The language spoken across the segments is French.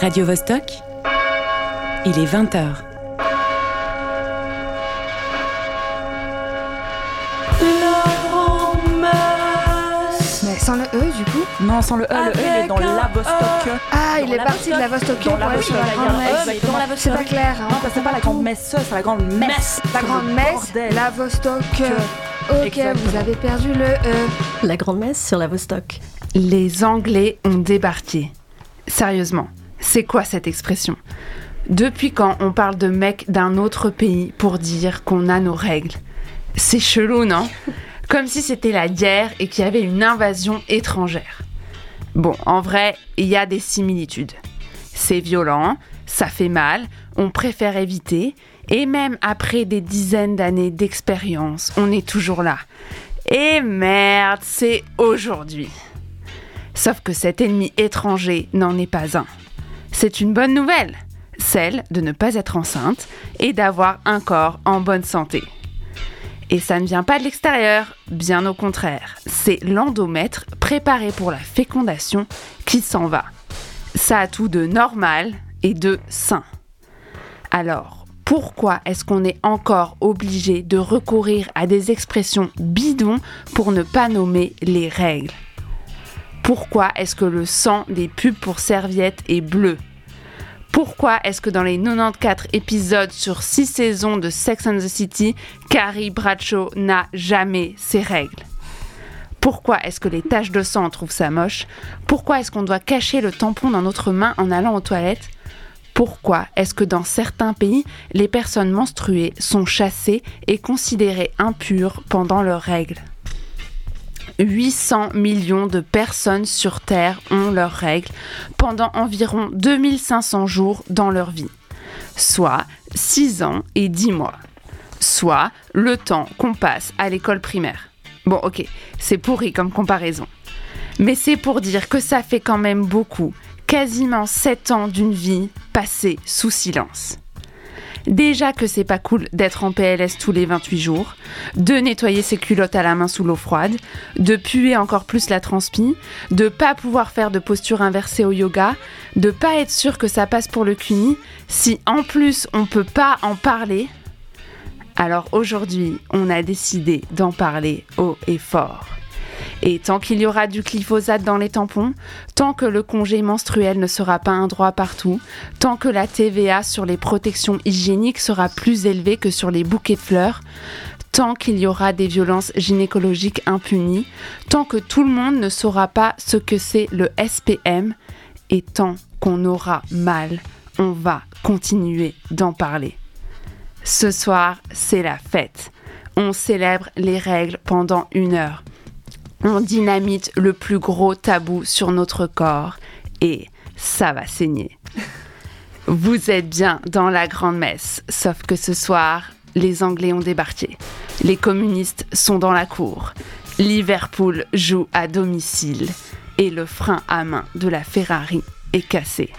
Radio Vostok, il est 20h. Mais sans le E du coup Non, sans le E, le E il est dans la Vostok. Ah, il est parti de la Vostok Dans pour la aller sur la Vostok, grande messe. E, dans la C'est pas clair. hein. Non, c'est pas la grande messe, c'est la grande messe. La grande messe, Bordel. la Vostok. Ok, Exactement. vous avez perdu le E. La grande messe sur la Vostok. Les Anglais ont débarqué. Sérieusement, c'est quoi cette expression? Depuis quand on parle de mecs d'un autre pays pour dire qu'on a nos règles? C'est chelou, non? Comme si c'était la guerre et qu'il y avait une invasion étrangère. Bon, en vrai, il y a des similitudes. C'est violent, ça fait mal, on préfère éviter, et même après des dizaines d'années d'expérience, on est toujours là. Et merde, c'est aujourd'hui. Sauf que cet ennemi étranger n'en est pas un. C'est une bonne nouvelle, celle de ne pas être enceinte et d'avoir un corps en bonne santé. Et ça ne vient pas de l'extérieur, bien au contraire. C'est l'endomètre préparé pour la fécondation qui s'en va. Ça a tout de normal et de sain. Alors, pourquoi est-ce qu'on est encore obligé de recourir à des expressions bidons pour ne pas nommer les règles? Pourquoi est-ce que le sang des pubs pour serviettes est bleu? Pourquoi est-ce que dans les 94 épisodes sur 6 saisons de Sex and the City, Carrie Bradshaw n'a jamais ses règles? Pourquoi est-ce que les taches de sang trouvent ça moche? Pourquoi est-ce qu'on doit cacher le tampon dans notre main en allant aux toilettes? Pourquoi est-ce que dans certains pays, les personnes menstruées sont chassées et considérées impures pendant leurs règles? 800 millions de personnes sur Terre ont leurs règles pendant environ 2500 jours dans leur vie, soit 6 ans et 10 mois, soit le temps qu'on passe à l'école primaire. Bon ok, c'est pourri comme comparaison. Mais c'est pour dire que ça fait quand même beaucoup, quasiment 7 ans d'une vie passée sous silence. Déjà que c'est pas cool d'être en PLS tous les 28 jours, de nettoyer ses culottes à la main sous l'eau froide, de puer encore plus la transpi, de pas pouvoir faire de posture inversée au yoga, de pas être sûr que ça passe pour le CUNY, si en plus on peut pas en parler. Alors aujourd'hui, on a décidé d'en parler haut et fort. Et tant qu'il y aura du glyphosate dans les tampons, tant que le congé menstruel ne sera pas un droit partout, tant que la TVA sur les protections hygiéniques sera plus élevée que sur les bouquets de fleurs, tant qu'il y aura des violences gynécologiques impunies, tant que tout le monde ne saura pas ce que c'est le SPM, et tant qu'on aura mal, on va continuer d'en parler. Ce soir, c'est la fête. On célèbre les règles pendant une heure on dynamite le plus gros tabou sur notre corps et ça va saigner. Vous êtes bien dans la grande messe, sauf que ce soir, les Anglais ont débarqué. Les communistes sont dans la cour. Liverpool joue à domicile et le frein à main de la Ferrari est cassé.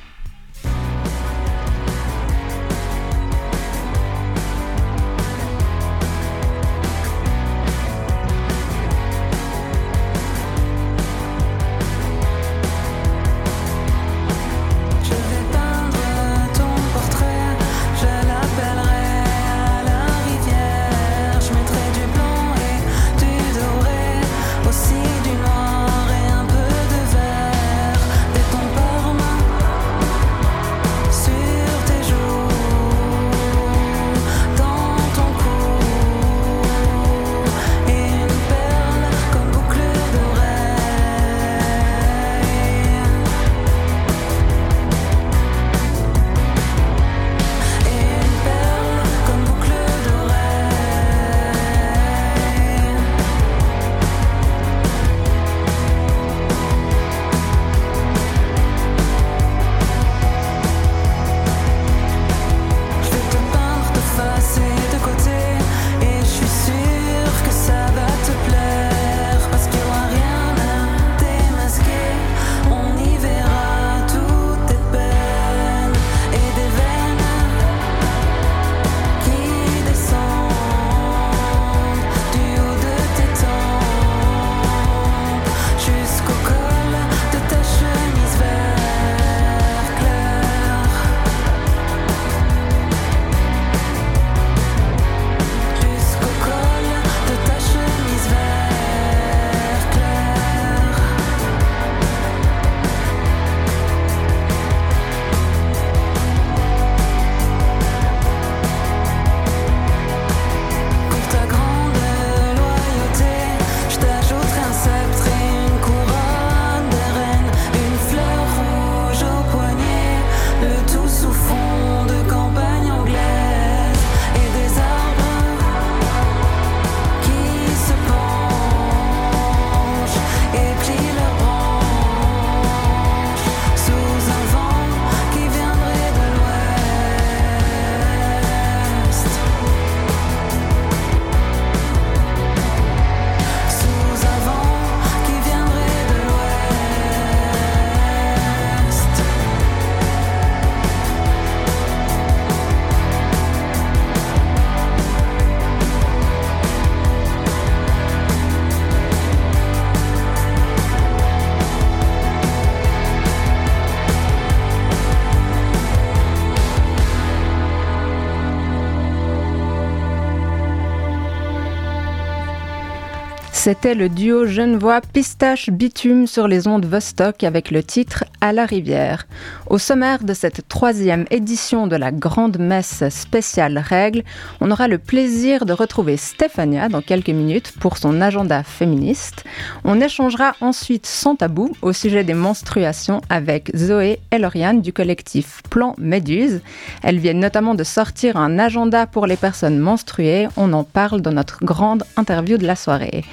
C'était le duo genevois Pistache Bitume sur les ondes Vostok avec le titre À la rivière. Au sommaire de cette troisième édition de la Grande Messe spéciale Règles, on aura le plaisir de retrouver Stéphania dans quelques minutes pour son agenda féministe. On échangera ensuite sans tabou au sujet des menstruations avec Zoé et Lauriane du collectif Plan Méduse. Elles viennent notamment de sortir un agenda pour les personnes menstruées. On en parle dans notre grande interview de la soirée.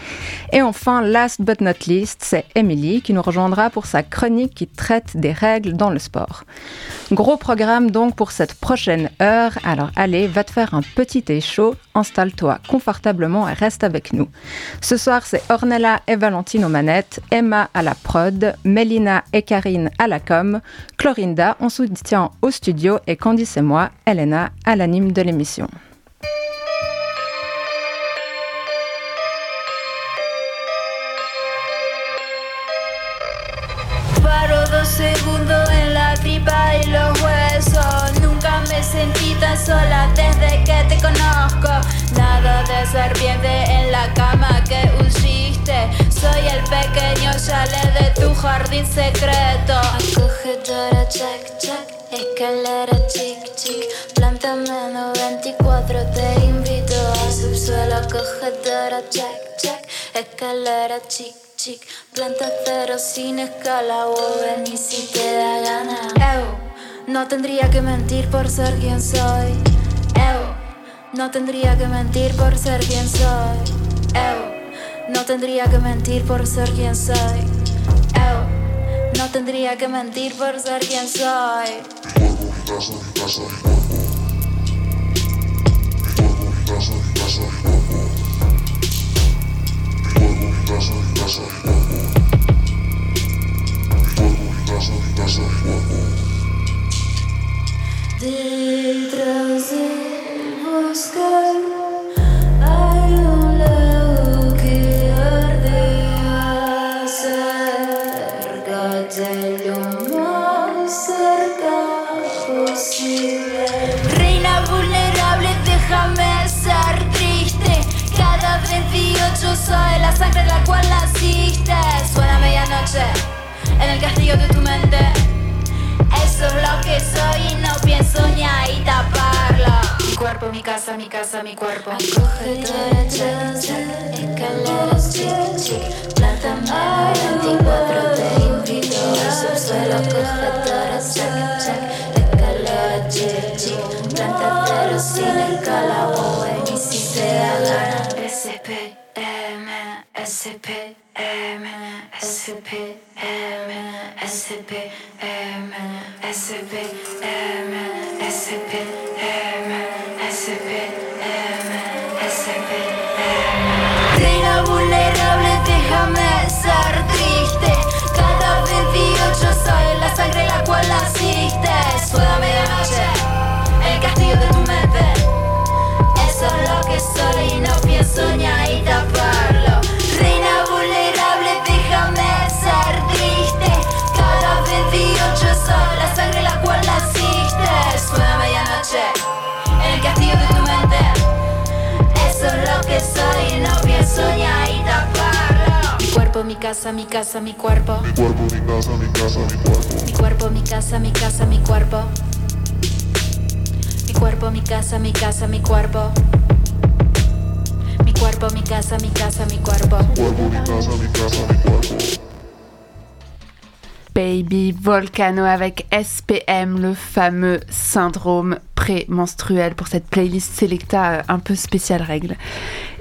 Et enfin, last but not least, c'est Emily qui nous rejoindra pour sa chronique qui traite des règles dans le sport. Gros programme donc pour cette prochaine heure. Alors allez, va te faire un petit thé chaud, installe-toi confortablement et reste avec nous. Ce soir, c'est Ornella et Valentine aux manettes, Emma à la prod, Melina et Karine à la com, Clorinda on soutient au studio et Candice et moi, Elena, à l'anime de l'émission. Sola desde que te conozco. Nada de serpiente en la cama que usiste. Soy el pequeño chale de tu jardín secreto. Acogedora, check, check. Escalera, chic, chic. Planta menos 24, te invito a subsuelo. Acogedora, check, check. Escalera, chic, chic. Planta cero sin escala, o ven y si te da gana. Ew, no tendría que mentir por ser quien soy. No tendría que mentir por ser quien soy. No tendría que mentir por ser quien soy. No tendría que mentir por ser quien soy soy la sangre la cual naciste. Suena medianoche en el castillo de tu mente. Eso es lo que soy y no pienso ni ahí taparlo. Mi cuerpo, mi casa, mi casa, mi cuerpo. Check. Escaleras, chic, chic. Planta 24, te invito al subsuelo. Acogedora, check, check. Escalera, chic, chic. Planta cero sin ven y si. SPM, SPM, SPM, SPM, SPM, SPM, taparlo. Mi cuerpo, mi casa, mi casa, mi cuerpo. Mi cuerpo, mi casa, mi casa, mi cuerpo. Mi cuerpo, mi casa, mi casa, mi cuerpo. Mi cuerpo, mi casa, mi casa, mi cuerpo. Mi cuerpo, mi casa, mi casa, mi cuerpo. Baby Volcano avec SPM, le fameux syndrome prémenstruel pour cette playlist Selecta euh, un peu spéciale règle.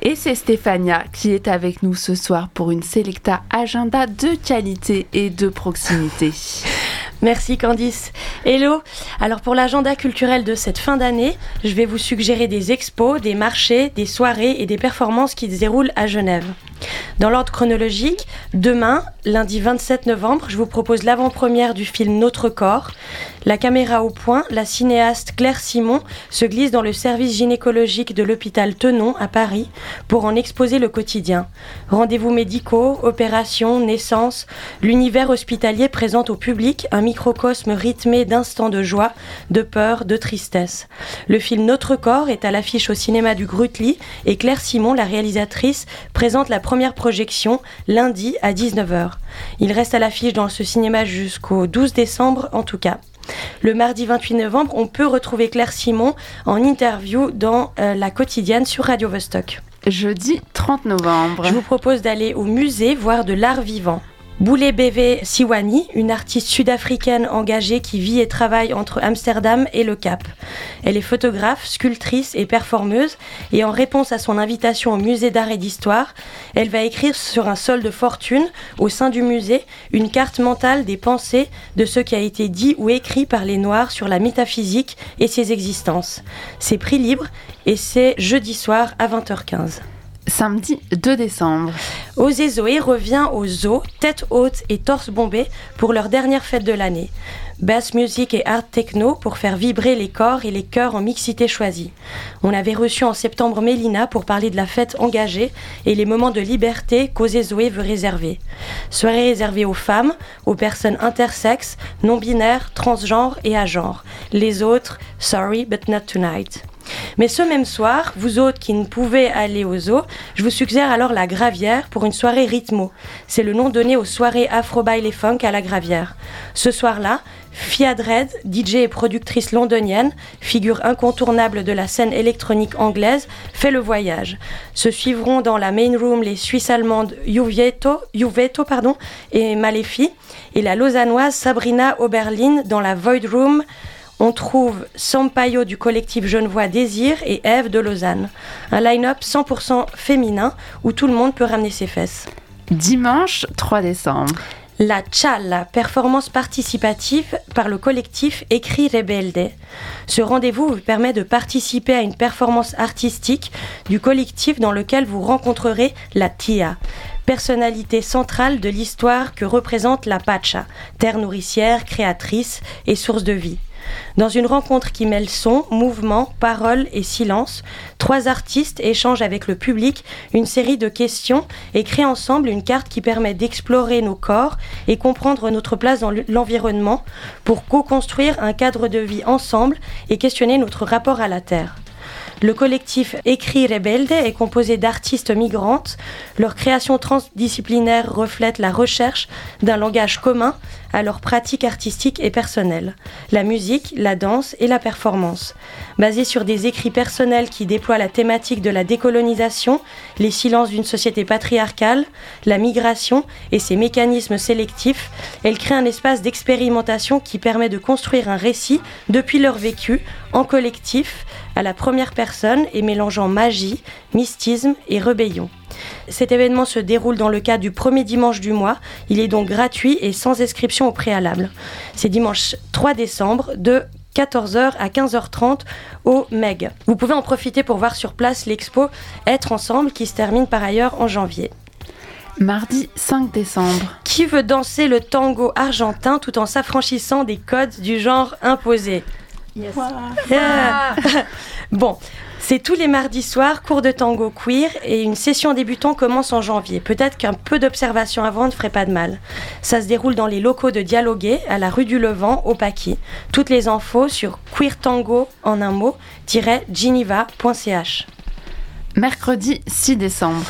Et c'est Stéphania qui est avec nous ce soir pour une Selecta agenda de qualité et de proximité. Merci Candice. Hello. Alors pour l'agenda culturel de cette fin d'année, je vais vous suggérer des expos, des marchés, des soirées et des performances qui se déroulent à Genève. Dans l'ordre chronologique, demain, lundi 27 novembre, je vous propose l'avant-première du film Notre corps. La caméra au point, la cinéaste Claire Simon se glisse dans le service gynécologique de l'hôpital Tenon à Paris pour en exposer le quotidien. Rendez-vous médicaux, opérations, naissances, l'univers hospitalier présente au public un microcosme rythmé d'instants de joie, de peur, de tristesse. Le film Notre corps est à l'affiche au cinéma du Grutli et Claire Simon, la réalisatrice, présente la première projection lundi à 19h. Il reste à l'affiche dans ce cinéma jusqu'au 12 décembre en tout cas. Le mardi 28 novembre, on peut retrouver Claire Simon en interview dans euh, La quotidienne sur Radio Vostok. Jeudi 30 novembre. Je vous propose d'aller au musée voir de l'art vivant. Boulé Beve Siwani, une artiste sud-africaine engagée qui vit et travaille entre Amsterdam et le Cap. Elle est photographe, sculptrice et performeuse et en réponse à son invitation au musée d'art et d'histoire, elle va écrire sur un sol de fortune au sein du musée une carte mentale des pensées de ce qui a été dit ou écrit par les Noirs sur la métaphysique et ses existences. C'est prix libre et c'est jeudi soir à 20h15. Samedi 2 décembre. Osez Zoé revient au zoo, tête haute et torse bombé pour leur dernière fête de l'année. Bass music et art techno pour faire vibrer les corps et les cœurs en mixité choisie. On avait reçu en septembre Mélina pour parler de la fête engagée et les moments de liberté qu'Osez Zoé veut réserver. Soirée réservée aux femmes, aux personnes intersexes, non-binaires, transgenres et à genre. Les autres, sorry but not tonight. Mais ce même soir, vous autres qui ne pouvez aller au zoo, je vous suggère alors la Gravière pour une soirée rythmo. C'est le nom donné aux soirées Afro Baile Funk à la Gravière. Ce soir-là, Fia Dread, DJ et productrice londonienne, figure incontournable de la scène électronique anglaise, fait le voyage. Se suivront dans la main room les Suisses allemandes Juveto, Juveto pardon, et Malefi, et la lausannoise Sabrina Oberlin dans la Void Room on trouve Sampaio du collectif Genevois Désir et Eve de Lausanne. Un line-up 100% féminin où tout le monde peut ramener ses fesses. Dimanche 3 décembre. La Challa, performance participative par le collectif Écrit Rebelde. Ce rendez-vous vous permet de participer à une performance artistique du collectif dans lequel vous rencontrerez la Tia, personnalité centrale de l'histoire que représente la Pacha, terre nourricière, créatrice et source de vie. Dans une rencontre qui mêle son, mouvement, parole et silence, trois artistes échangent avec le public une série de questions et créent ensemble une carte qui permet d'explorer nos corps et comprendre notre place dans l'environnement pour co-construire un cadre de vie ensemble et questionner notre rapport à la Terre. Le collectif Écrit Rebelde est composé d'artistes migrantes. Leur création transdisciplinaire reflète la recherche d'un langage commun à leurs pratiques artistiques et personnelles, la musique, la danse et la performance. Basée sur des écrits personnels qui déploient la thématique de la décolonisation, les silences d'une société patriarcale, la migration et ses mécanismes sélectifs, elle crée un espace d'expérimentation qui permet de construire un récit depuis leur vécu, en collectif, à la première personne et mélangeant magie, mystisme et rébellion. Cet événement se déroule dans le cadre du premier dimanche du mois. Il est donc gratuit et sans inscription au préalable. C'est dimanche 3 décembre de 14h à 15h30 au MEG. Vous pouvez en profiter pour voir sur place l'expo Être ensemble qui se termine par ailleurs en janvier. Mardi 5 décembre. Qui veut danser le tango argentin tout en s'affranchissant des codes du genre imposé? Yeah. bon, c'est tous les mardis soirs, cours de tango queer et une session débutant commence en janvier. Peut-être qu'un peu d'observation avant ne ferait pas de mal. Ça se déroule dans les locaux de Dialoguer à la rue du Levant au Paquis. Toutes les infos sur queertango en un mot geneva.ch. Mercredi 6 décembre.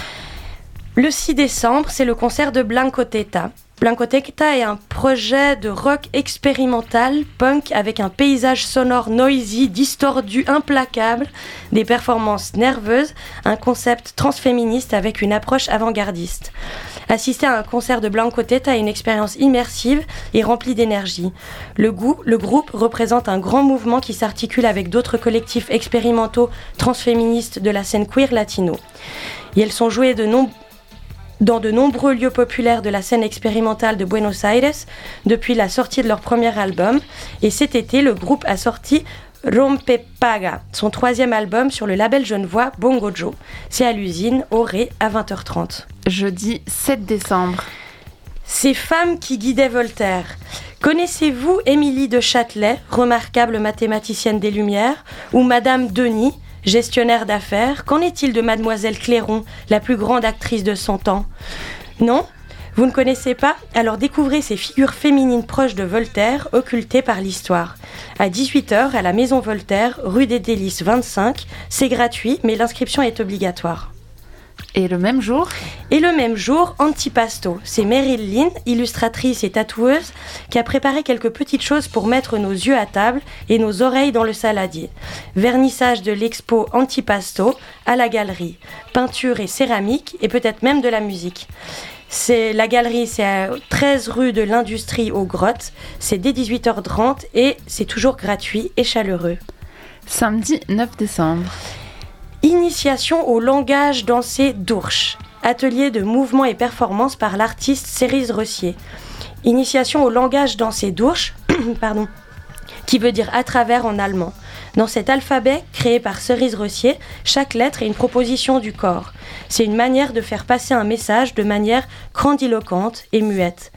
Le 6 décembre, c'est le concert de Blanco Teta. Blanco Teta est un projet de rock expérimental, punk, avec un paysage sonore noisy, distordu, implacable, des performances nerveuses, un concept transféministe avec une approche avant-gardiste. Assister à un concert de Blanco Teta est une expérience immersive et remplie d'énergie. Le, groupe représente un grand mouvement qui s'articule avec d'autres collectifs expérimentaux transféministes de la scène queer latino. Et elles sont jouées de nombreux dans de nombreux lieux populaires de la scène expérimentale de Buenos Aires depuis la sortie de leur premier album. Et cet été, le groupe a sorti Rompe Paga, son troisième album sur le label genevois Bongo Joe. C'est à l'usine, au Ré, à 20h30. Jeudi 7 décembre. Ces femmes qui guidaient Voltaire. Connaissez-vous Émilie de Châtelet, remarquable mathématicienne des Lumières, ou Madame Denis, gestionnaire d'affaires Qu'en est-il de Mademoiselle Clairon, la plus grande actrice de son temps Non Vous ne connaissez pas? Alors découvrez ces figures féminines proches de Voltaire, occultées par l'histoire. À 18h, à la Maison Voltaire, rue des Délices 25. C'est gratuit, mais l'inscription est obligatoire. Et le même jour, Et le même jour, Antipasto. C'est Meryl Lynn, illustratrice et tatoueuse, qui a préparé quelques petites choses pour mettre nos yeux à table et nos oreilles dans le saladier. Vernissage de l'expo Antipasto à la galerie. Peinture et céramique et peut-être même de la musique. C'est la galerie, c'est à 13 rue de l'Industrie aux Grottes. C'est dès 18h30 et c'est toujours gratuit et chaleureux. samedi 9 décembre. Initiation au langage dansé d'Ourche. Atelier de mouvement et performance par l'artiste Cérise Rossier. Initiation au langage dansé d'Ourche, pardon, qui veut dire à travers en allemand. Dans cet alphabet créé par Cerise Rossier, chaque lettre est une proposition du corps. C'est une manière de faire passer un message de manière grandiloquente et muette.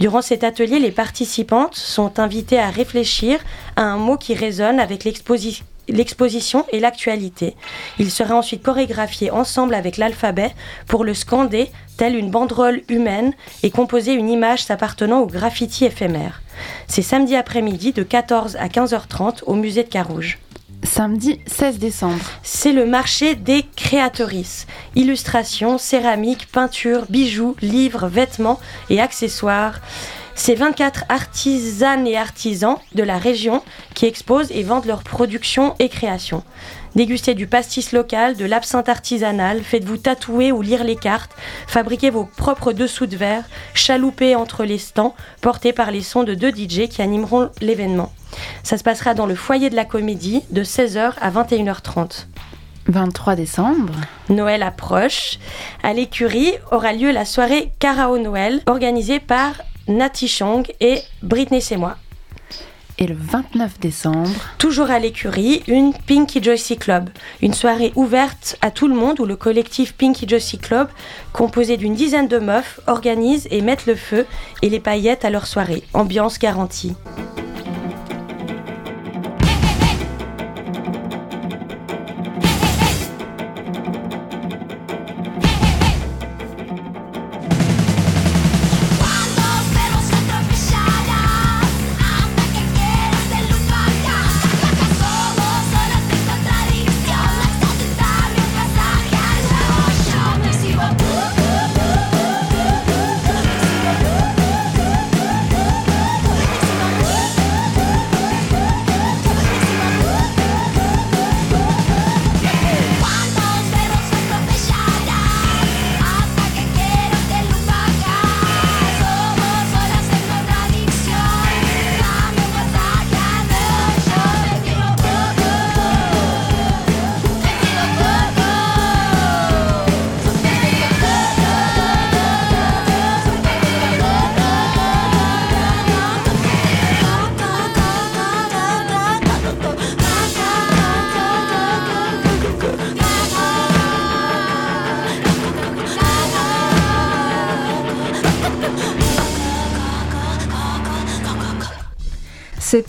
Durant cet atelier, les participantes sont invitées à réfléchir à un mot qui résonne avec l'exposi- l'exposition et l'actualité. Il sera ensuite chorégraphié ensemble avec l'alphabet pour le scander, telle une banderole humaine, et composer une image s'appartenant au graffiti éphémère. C'est samedi après-midi de 14 à 15h30 au musée de Carouge. Samedi 16 décembre. C'est le marché des créatrices. Illustration, céramique, peinture, bijoux, livres, vêtements et accessoires. C'est 24 artisanes et artisans de la région qui exposent et vendent leurs productions et créations. Dégustez du pastis local, de l'absinthe artisanale, faites-vous tatouer ou lire les cartes, fabriquez vos propres dessous de verre, chaloupez entre les stands, portés par les sons de deux DJ qui animeront l'événement. Ça se passera dans le foyer de la comédie de 16h à 21h30. 23 décembre. Noël approche. À l'écurie aura lieu la soirée Carao Noël organisée par Nati Chang et Britney C'est moi. Et le 29 décembre. Toujours à l'écurie, une Pinky Joycey Club. Une soirée ouverte à tout le monde où le collectif Pinky Joycey Club, composé d'une dizaine de meufs, organise et mettent le feu et les paillettes à leur soirée. Ambiance garantie.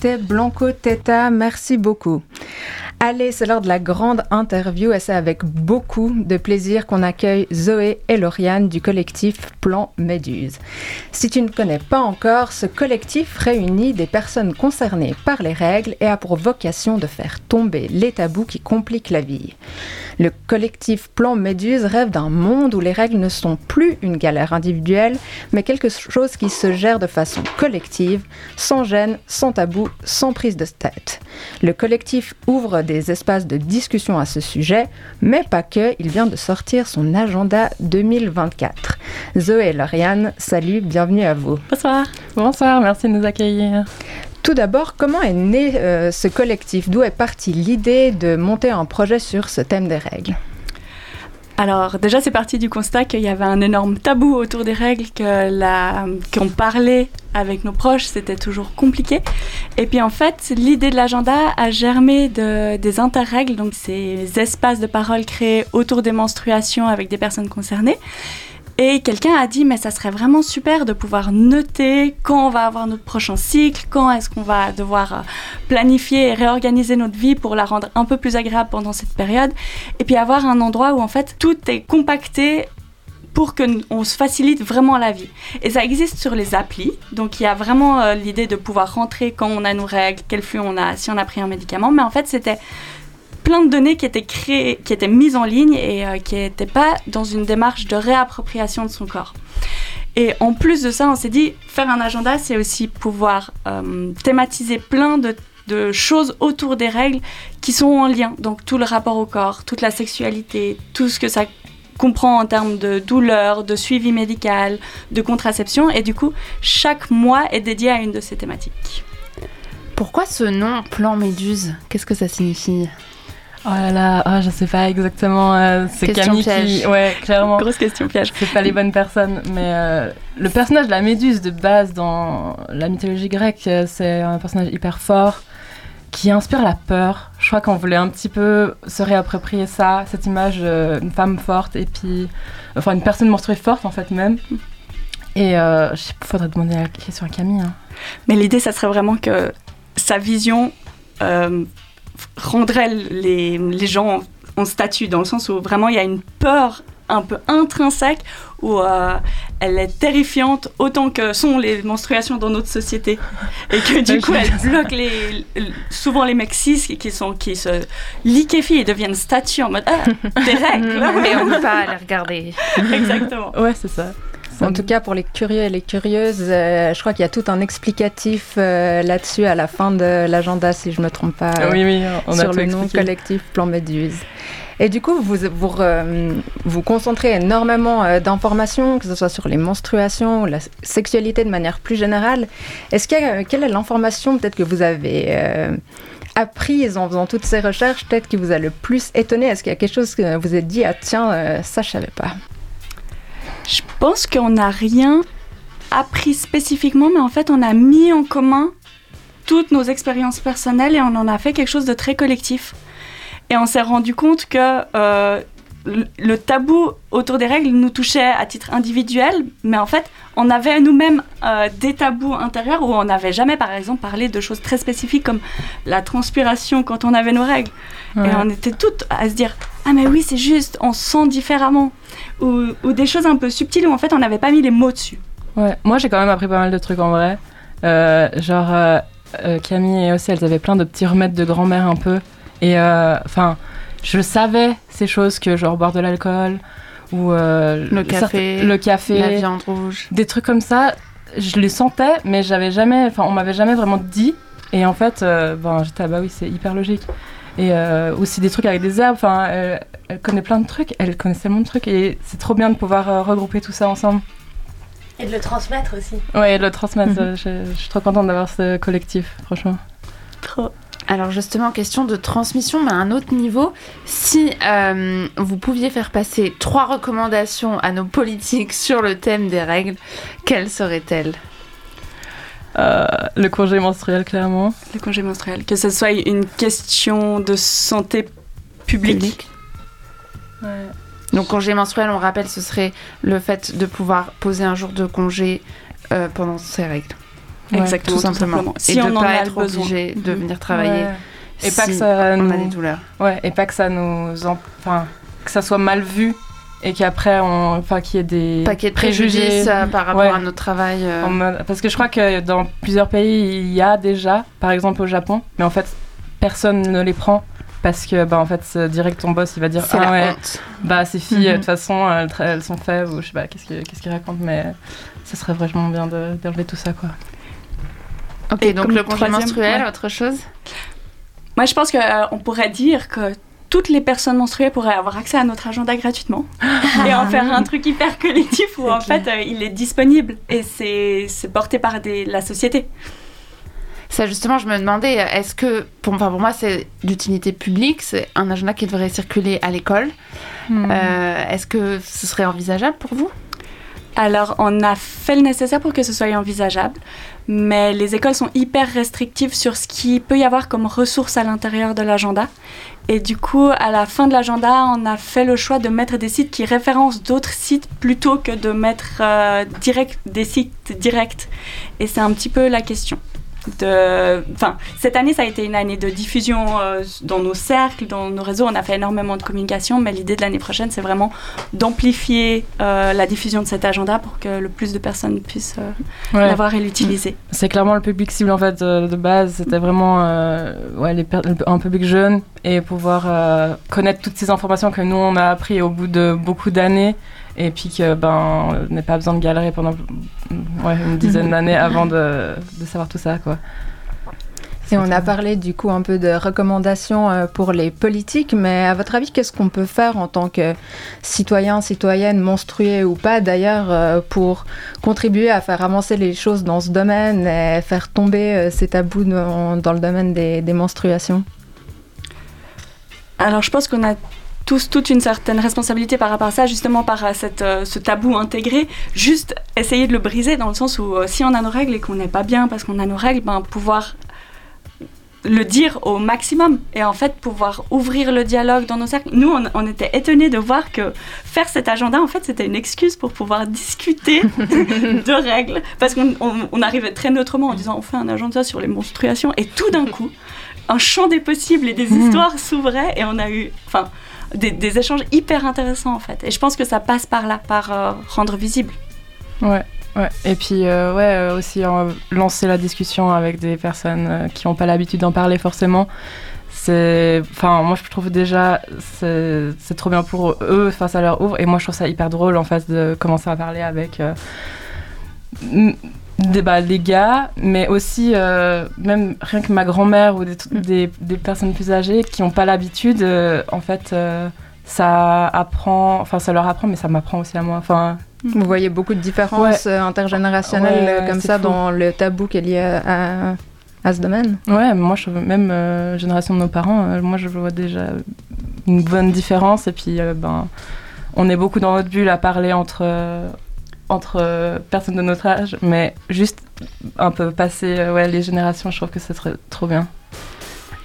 Blanco Teta, merci beaucoup. Allez, c'est l'heure de la grande interview et c'est avec beaucoup de plaisir qu'on accueille Zoé et Lauriane du collectif Plan Méduse. Si tu ne connais pas encore, ce collectif réunit des personnes concernées par les règles et a pour vocation de faire tomber les tabous qui compliquent la vie. Le collectif Plan Méduse rêve d'un monde où les règles ne sont plus une galère individuelle, mais quelque chose qui se gère de façon collective, sans gêne, sans tabou, sans prise de tête. Le collectif ouvre des espaces de discussion à ce sujet, mais pas que, il vient de sortir son agenda 2024. Zoé et Lauriane, salut, bienvenue à vous. Bonsoir. Bonsoir, merci de nous accueillir. Tout d'abord, comment est né euh, ce collectif? D'où est partie l'idée de monter un projet sur ce thème des règles? Alors déjà c'est parti du constat qu'il y avait un énorme tabou autour des règles, que qu'on parlait avec nos proches, c'était toujours compliqué. Et puis en fait, l'idée de l'agenda a germé de, des interrègles, donc ces espaces de parole créés autour des menstruations avec des personnes concernées. Et quelqu'un a dit, mais ça serait vraiment super de pouvoir noter quand on va avoir notre prochain cycle, quand est-ce qu'on va devoir euh, planifier et réorganiser notre vie pour la rendre un peu plus agréable pendant cette période. Et puis avoir un endroit où en fait tout est compacté pour qu'on se facilite vraiment la vie. Et ça existe sur les applis. Donc il y a vraiment euh, l'idée de pouvoir rentrer quand on a nos règles, quel flux on a, si on a pris un médicament. Mais en fait, c'était plein de données qui étaient créées, qui étaient mises en ligne et euh, qui n'étaient pas dans une démarche de réappropriation de son corps. Et en plus de ça, on s'est dit, faire un agenda, c'est aussi pouvoir euh, thématiser plein de, de choses autour des règles qui sont en lien. Donc tout le rapport au corps, toute la sexualité, tout ce que ça comprend en termes de douleur, de suivi médical, de contraception. Et du coup, chaque mois est dédié à une de ces thématiques. Pourquoi ce nom plan méduse? Qu'est-ce que ça signifie? Oh là là, oh, je sais pas exactement. euh, c'est Question Camille piège. qui. Ouais, clairement. Grosse question piège. C'est pas les bonnes personnes. Mais euh, le personnage de la Méduse de base dans la mythologie grecque, euh, c'est un personnage hyper fort qui inspire la peur. Je crois qu'on voulait un petit peu se réapproprier ça, cette image euh, une femme forte et puis. Enfin, une personne menstruée forte en fait même. Et euh, je sais pas, faudrait demander la question à Camille. hein. Mais l'idée, ça serait vraiment que sa vision euh, rendrait les, les gens en statut, dans le sens où vraiment il y a une peur un peu intrinsèque, où euh, elle est terrifiante autant que sont les menstruations dans notre société. Et que du coup, elle bloque les, souvent les mecs cis qui, sont, qui se liquéfient et deviennent statues en mode Ah, des règles Mais on ne peut pas les regarder. Exactement. Ouais, c'est ça. En tout cas, pour les curieux et les curieuses, euh, je crois qu'il y a tout un explicatif euh, là-dessus à la fin de l'agenda, si je ne me trompe pas, euh, oui, oui, on a sur tout le nom collectif Plan Méduse. Et du coup, vous vous, euh, vous concentrez énormément euh, d'informations, que ce soit sur les menstruations ou la sexualité de manière plus générale. Est-ce qu'il y a, quelle est l'information peut-être que vous avez euh, apprise en faisant toutes ces recherches, peut-être qui vous a le plus étonné? Est-ce qu'il y a quelque chose que vous êtes dit, ah tiens, euh, ça je savais pas Je pense qu'on n'a rien appris spécifiquement, mais en fait, on a mis en commun toutes nos expériences personnelles et on en a fait quelque chose de très collectif. Et on s'est rendu compte que euh, le- tabou autour des règles nous touchait à titre individuel, mais en fait, on avait nous-mêmes euh, des tabous intérieurs où on n'avait jamais, par exemple, parlé de choses très spécifiques comme la transpiration quand on avait nos règles. Ouais. Et on était toutes à se dire Ah, mais oui, c'est juste, on se sent différemment. Ou, ou des choses un peu subtiles où en fait, on n'avait pas mis les mots dessus. Ouais, moi j'ai quand même appris pas mal de trucs en vrai. Euh, genre, euh, Camille et aussi, elles avaient plein de petits remèdes de grand-mère un peu. Et euh, enfin, je savais ces choses que genre boire de l'alcool ou euh, Le café, certes- le café, La viande rouge. des trucs comme ça. Je les sentais, mais j'avais jamais, enfin, on m'avait jamais vraiment dit. Et en fait, euh, ben, j'étais ah bah oui, c'est hyper logique. Et euh, aussi des trucs avec des herbes. Enfin, elle, elle connaît plein de trucs. Elle connaît tellement de trucs et c'est trop bien de pouvoir euh, regrouper tout ça ensemble. Et de le transmettre aussi. Ouais, et de le transmettre. Mhm. je, je suis trop contente d'avoir ce collectif, franchement. Trop. Alors justement, question de transmission, mais à un autre niveau. Si euh, vous pouviez faire passer trois recommandations à nos politiques sur le thème des règles, quelles seraient-elles? Euh, le congé menstruel, clairement. Le congé menstruel. Que ce soit une question de santé publique. Donc congé menstruel, on rappelle, ce serait le fait de pouvoir poser un jour de congé euh, pendant ses règles. Exactement, tout simplement. Si Et de on en pas a être obligé de Mhm. venir travailler. Ouais. Et pas que ça on nous... a des douleurs. Ouais, et pas que ça nous... en- Enfin, que ça soit mal vu et qu'après, on... enfin, qu'il y ait des Paquet de préjugés. euh, par rapport Ouais. à notre travail. euh, mode- Parce que je crois que dans plusieurs pays, il y a déjà, par exemple au Japon, mais en fait, personne ne les prend parce que, bah, en fait, direct ton boss, il va dire Ah ouais, honte. bah, ces filles, Mhm. de toute façon, elles, sont faibles, ou je sais pas, qu'est-ce que- qu'est-ce qu'ils racontent, mais ça serait vraiment bien de- d'enlever tout ça, quoi. Ok, Et donc le congé menstruel, ouais. autre chose Moi, je pense qu'on pourrait dire que toutes les personnes menstruées pourraient avoir accès à notre agenda gratuitement et en faire un truc hyper collectif où en fait euh, il est disponible et c'est c'est porté par des, la société. Ça, justement, je me demandais, est-ce que, pour, enfin, pour moi, c'est d'utilité publique, c'est un agenda qui devrait circuler à l'école. Hmm. Euh, est-ce que ce serait envisageable pour vous? Alors, on a fait le nécessaire pour que ce soit envisageable, mais les écoles sont hyper restrictives sur ce qu'il peut y avoir comme ressources à l'intérieur de l'agenda. Et du coup, à la fin de l'agenda, on a fait le choix de mettre des sites qui référencent d'autres sites plutôt que de mettre euh, direct, des sites directs. Et c'est un petit peu la question. De, enfin, cette année, ça a été une année de diffusion euh, dans nos cercles, dans nos réseaux. On a fait énormément de communication, mais l'idée de l'année prochaine, c'est vraiment d'amplifier euh, la diffusion de cet agenda pour que le plus de personnes puissent euh, Ouais. l'avoir et l'utiliser. C'est clairement le public cible en fait de, base. C'était vraiment ouais, les per- un public jeune et pouvoir connaître toutes ces informations que nous on a appris au bout de beaucoup d'années et puis que ben on n'a pas besoin de galérer pendant ouais, une dizaine d'années avant de, de savoir tout ça quoi. Et on a parlé du coup un peu de recommandations euh, pour les politiques, mais à votre avis, qu'est-ce qu'on peut faire en tant que citoyen, citoyenne, monstruée ou pas d'ailleurs, euh, pour contribuer à faire avancer les choses dans ce domaine et faire tomber euh, ces tabous dans, dans le domaine des, des menstruations? Alors, je pense qu'on a tous toute une certaine responsabilité par rapport à ça, justement par euh, cette, euh, ce tabou intégré. Juste essayer de le briser dans le sens où euh, si on a nos règles et qu'on n'est pas bien parce qu'on a nos règles, ben, pouvoir le dire au maximum et en fait pouvoir ouvrir le dialogue dans nos cercles. Nous, on, on était étonnés de voir que faire cet agenda, en fait, c'était une excuse pour pouvoir discuter de règles. Parce qu'on on- on arrivait très neutrement en disant on fait un agenda sur les menstruations et tout d'un coup, un champ des possibles et des histoires s'ouvrait et on a eu enfin, des, échanges hyper intéressants en fait. Et je pense que ça passe par là, par euh, rendre visible. Ouais. Ouais, et puis euh, ouais, euh, aussi lancer la discussion avec des personnes qui n'ont pas l'habitude d'en parler forcément. C'est, enfin, moi je trouve déjà c'est trop bien pour eux, enfin ça leur ouvre, et moi je trouve ça hyper drôle en face de commencer à parler avec des, bah, des gars, mais aussi euh, même rien que ma grand-mère ou des, tr- des, des personnes plus âgées qui n'ont pas l'habitude, euh, en fait, euh, ça apprend, enfin ça leur apprend, mais ça m'apprend aussi à moi. Enfin, Vous voyez beaucoup de différences intergénérationnelles Ouais, comme ça fou. dans le tabou qui est lié à, à ce domaine Ouais, moi, je, même euh, génération de nos parents, euh, moi, je vois déjà une bonne différence. Et puis, euh, ben, on est beaucoup dans notre bulle à parler entre, euh, entre euh, personnes de notre âge, mais juste un peu passer euh, ouais, les générations, je trouve que ce serait trop bien.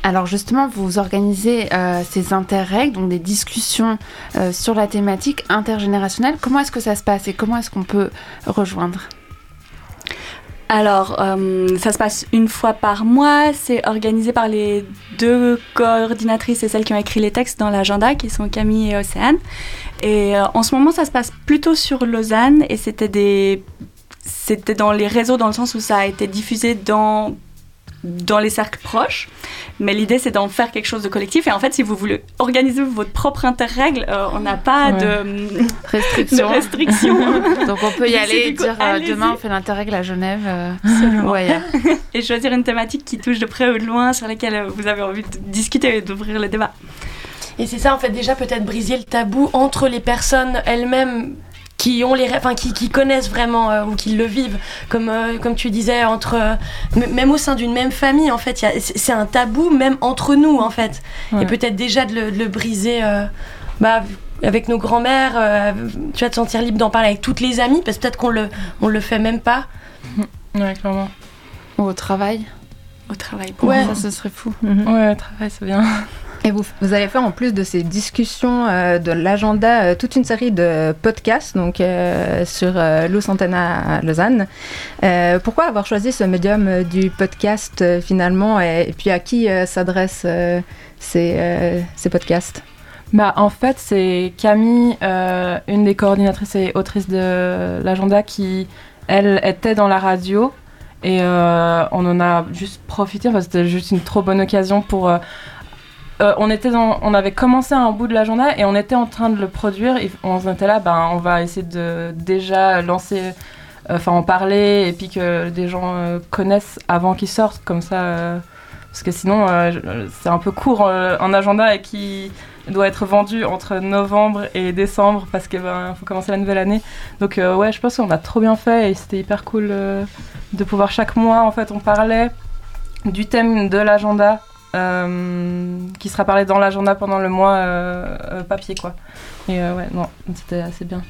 Alors justement, vous organisez euh, ces interrègles, donc des discussions euh, sur la thématique intergénérationnelle. Comment est-ce que ça se passe et comment est-ce qu'on peut rejoindre? Alors, euh, ça se passe une fois par mois. C'est organisé par les deux coordinatrices et celles qui ont écrit les textes dans l'agenda, qui sont Camille et Océane. Et euh, en ce moment, ça se passe plutôt sur Lausanne et c'était des... C'était dans les réseaux dans le sens où ça a été diffusé dans dans les cercles proches, mais l'idée c'est d'en faire quelque chose de collectif. Et en fait, si vous voulez organiser votre propre interrègle, euh, on n'a pas Ouais. de, Restriction. de restrictions. Donc on peut y aller et dire euh, demain on fait l'interrègle à Genève. euh, Absolument. et choisir une thématique qui touche de près ou de loin, sur laquelle euh, vous avez envie de discuter et d'ouvrir le débat. Et c'est ça, en fait, déjà peut-être briser le tabou entre les personnes elles-mêmes qui ont les enfin qui, qui connaissent vraiment euh, ou qui le vivent comme euh, comme tu disais entre euh, même au sein d'une même famille en fait c'est un tabou même entre nous en fait Ouais. et peut-être déjà de le, de le briser euh, bah, avec nos grands-mères euh, tu vas te sentir libre d'en parler avec toutes les amies parce que peut-être qu'on le on le fait même pas Ouais, clairement. Ou au travail. Au travail. pour Ouais. moi. Ça, ce serait fou. Ouais, le travail, c'est bien. Et vous, vous allez faire en plus de ces discussions euh, de l'agenda euh, toute une série de podcasts donc euh, sur Luz Antena à Lausanne. Pourquoi avoir choisi ce médium du podcast finalement et, puis à qui s'adressent ces, ces podcasts? Bah, en fait, c'est Camille, une des coordinatrices et autrices de l'agenda, qui, elle, était dans la radio. Et on en a juste profité, enfin, c'était juste une trop bonne occasion pour... euh, on, était on avait commencé un bout de l'agenda et on était en train de le produire. Et on était là, ben, on va essayer de déjà lancer, euh, enfin en parler et puis que des gens euh, connaissent avant qu'il sorte, comme ça. parce que sinon, c'est un peu court un agenda et qui doit être vendu entre novembre et décembre parce qu'il faut commencer la nouvelle année. Donc ouais, je pense qu'on a trop bien fait et c'était hyper cool de pouvoir chaque mois, en fait, on parlait du thème de l'agenda qui sera parlé dans l'agenda pendant le mois euh, euh, papier, quoi. Et euh, ouais, non, c'était assez bien.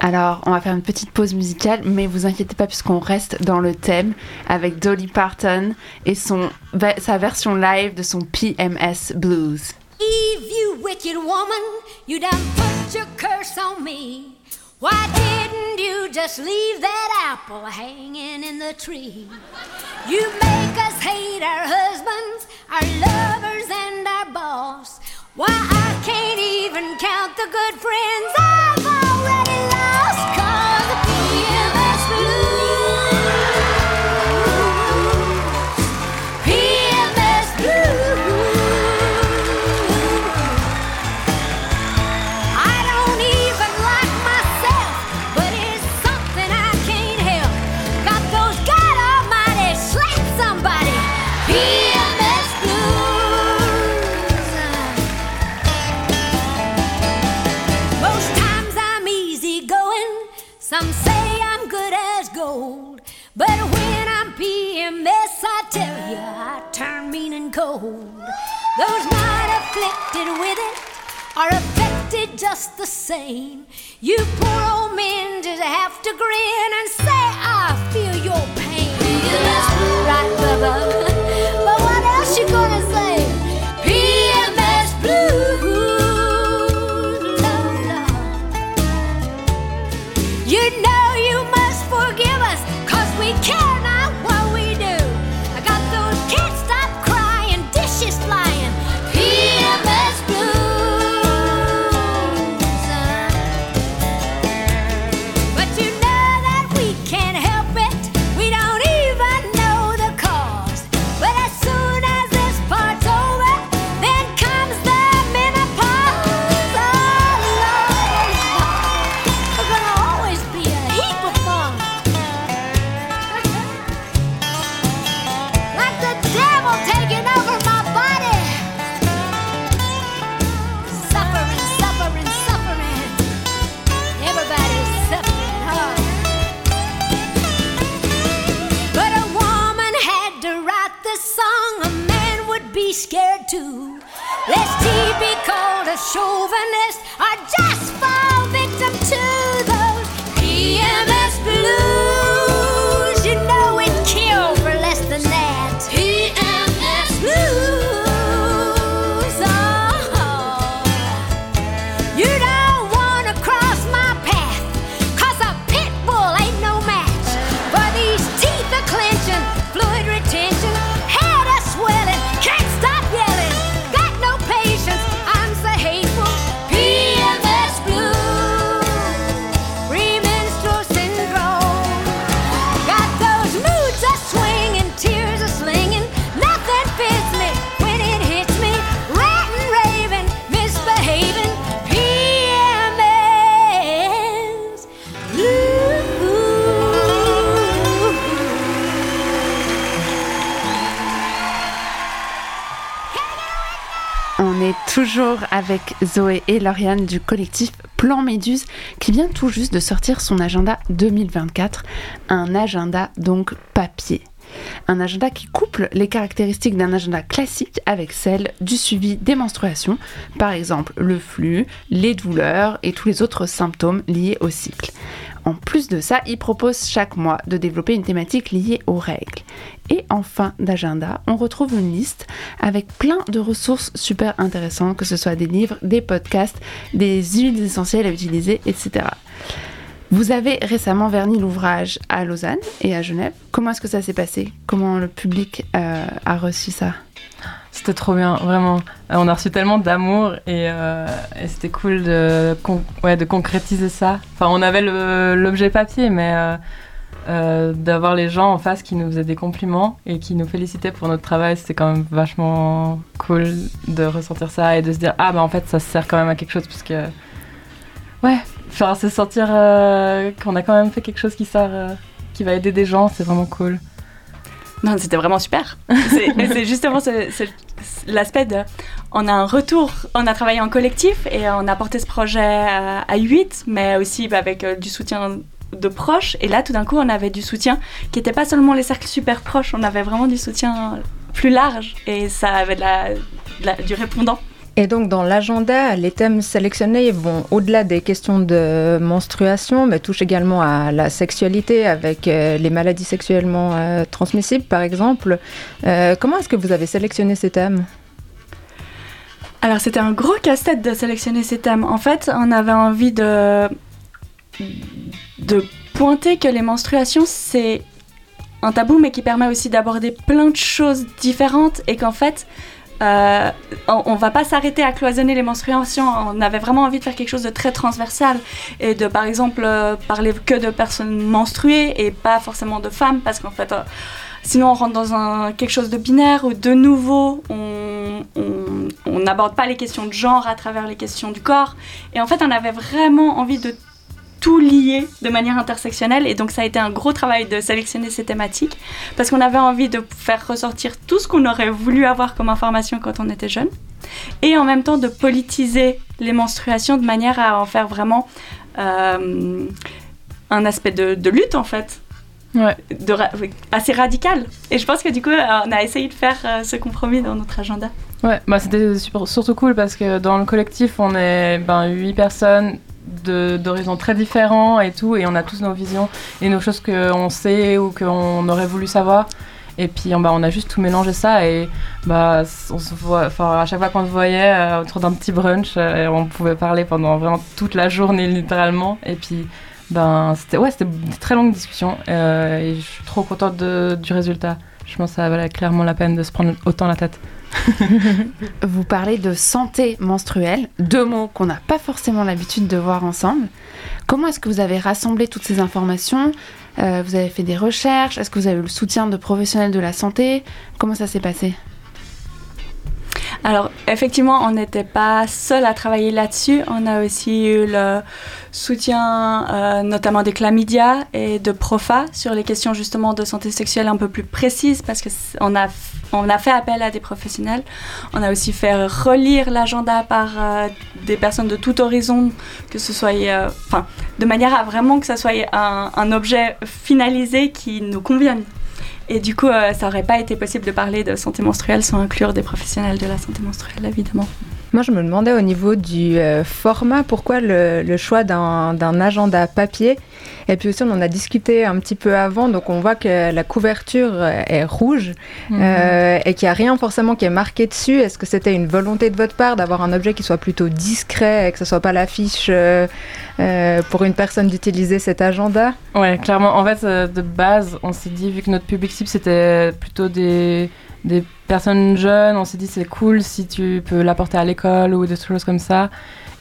Alors, on va faire une petite pause musicale, mais vous inquiétez pas puisqu'on reste dans le thème avec Dolly Parton et son, sa version live de son PMS Blues. Eve, you wicked woman, you done put your curse on me. Why didn't you just leave that apple hanging in the tree? You make us hate our husbands, our lovers, and our boss. Why I can't even count the good friends I've cold. Those not afflicted with it are affected just the same. You poor old men just have to grin and say, I feel your pain. Right, Bubba? Zoé et Lauriane du collectif Plan Méduse qui vient tout juste de sortir son agenda 2024, un agenda donc papier. Un agenda qui couple les caractéristiques d'un agenda classique avec celles du suivi des menstruations, par exemple le flux, les douleurs et tous les autres symptômes liés au cycle. En plus de ça, il propose chaque mois de développer une thématique liée aux règles. Et en fin d'agenda, on retrouve une liste avec plein de ressources super intéressantes, que ce soit des livres, des podcasts, des huiles essentielles à utiliser, etc. Vous avez récemment verni l'ouvrage à Lausanne et à Genève. Comment est-ce que ça s'est passé? Comment le public euh, a reçu ça? C'était trop bien, vraiment. Euh, On a reçu tellement d'amour et, euh, c'était cool de, ouais, de concrétiser ça. Enfin, on avait l'objet papier, mais euh, d'avoir les gens en face qui nous faisaient des compliments et qui nous félicitaient pour notre travail, c'était quand même vachement cool de ressentir ça et de se dire ah bah en fait ça sert quand même à quelque chose parce que ouais, faire se sentir qu'on a quand même fait quelque chose qui sert, qui va aider des gens, c'est vraiment cool. Non, c'était vraiment super. C'est justement l'aspect de. On a un retour, on a travaillé en collectif et on a porté ce projet à, à 8, mais aussi bah, avec euh, du soutien de proches. Et là, tout d'un coup, on avait du soutien qui n'était pas seulement les cercles super proches, on avait vraiment du soutien plus large et ça avait la- du répondant. Et donc dans l'agenda, les thèmes sélectionnés vont au-delà des questions de menstruation, mais touchent également à la sexualité avec euh, les maladies sexuellement euh, transmissibles par exemple. Euh, comment est-ce que vous avez sélectionné ces thèmes? Alors c'était un gros casse-tête de sélectionner ces thèmes. En fait, on avait envie de de pointer que les menstruations, c'est un tabou, mais qui permet aussi d'aborder plein de choses différentes et qu'en fait, euh, on, on va pas s'arrêter à cloisonner les menstruations. On avait vraiment envie de faire quelque chose de très transversal et de, par exemple, euh, parler que de personnes menstruées et pas forcément de femmes, parce qu'en fait, euh, sinon on rentre dans quelque chose de binaire où de nouveau on n'aborde pas les questions de genre à travers les questions du corps. Et en fait, on avait vraiment envie de tout lier de manière intersectionnelle. Et donc ça a été un gros travail de sélectionner ces thématiques parce qu'on avait envie de faire ressortir tout ce qu'on aurait voulu avoir comme information quand on était jeune et en même temps de politiser les menstruations de manière à en faire vraiment euh, un aspect de, de lutte en fait. Ouais. de ra- assez radical. Et je pense que du coup euh, on a essayé de faire euh, ce compromis dans notre agenda. Ouais, bah c'était surtout cool parce que dans le collectif, on est ben, 8 personnes d'horizons très différents et tout, et on a tous nos visions et nos choses qu'on sait ou qu'on aurait voulu savoir. Et puis on, bah, on a juste tout mélangé ça et bah, on se voit, à chaque fois qu'on se voyait euh, autour d'un petit brunch, euh, on pouvait parler pendant vraiment toute la journée littéralement. Et puis ben, c'était ouais, une très longue discussion euh, et je suis trop contente du résultat. Je pense que ça valait clairement la peine de se prendre autant la tête. Vous parlez de santé menstruelle, deux mots qu'on n'a pas forcément l'habitude de voir ensemble. Comment est-ce que vous avez rassemblé toutes ces informations? Euh, Vous avez fait des recherches? Est-ce que vous avez eu le soutien de professionnels de la santé? Comment ça s'est passé? Alors, effectivement, on n'était pas seul à travailler là-dessus. On a aussi eu le soutien euh, notamment des chlamydia et de Profa sur les questions justement de santé sexuelle un peu plus précises parce qu'on a, on a fait appel à des professionnels. On a aussi fait relire l'agenda par euh, des personnes de tout horizon, que ce soit, euh, de manière à vraiment que ça soit un, un objet finalisé qui nous convienne. Et du coup, ça n'aurait pas été possible de parler de santé menstruelle sans inclure des professionnels de la santé menstruelle, évidemment. Moi, je me demandais au niveau du euh, format, pourquoi le, le choix d'un d'un agenda papier Et puis aussi, on en a discuté un petit peu avant, donc on voit que la couverture euh, est rouge euh, et qu'il n'y a rien forcément qui est marqué dessus. Est-ce que c'était une volonté de votre part d'avoir un objet qui soit plutôt discret et que ce soit pas l'affiche euh, pour une personne d'utiliser cet agenda? Ouais, clairement. En fait, de base, on s'est dit, vu que notre public cible, c'était plutôt des, des personnes jeunes, on s'est dit, c'est cool si tu peux l'apporter à l'école ou des choses comme ça.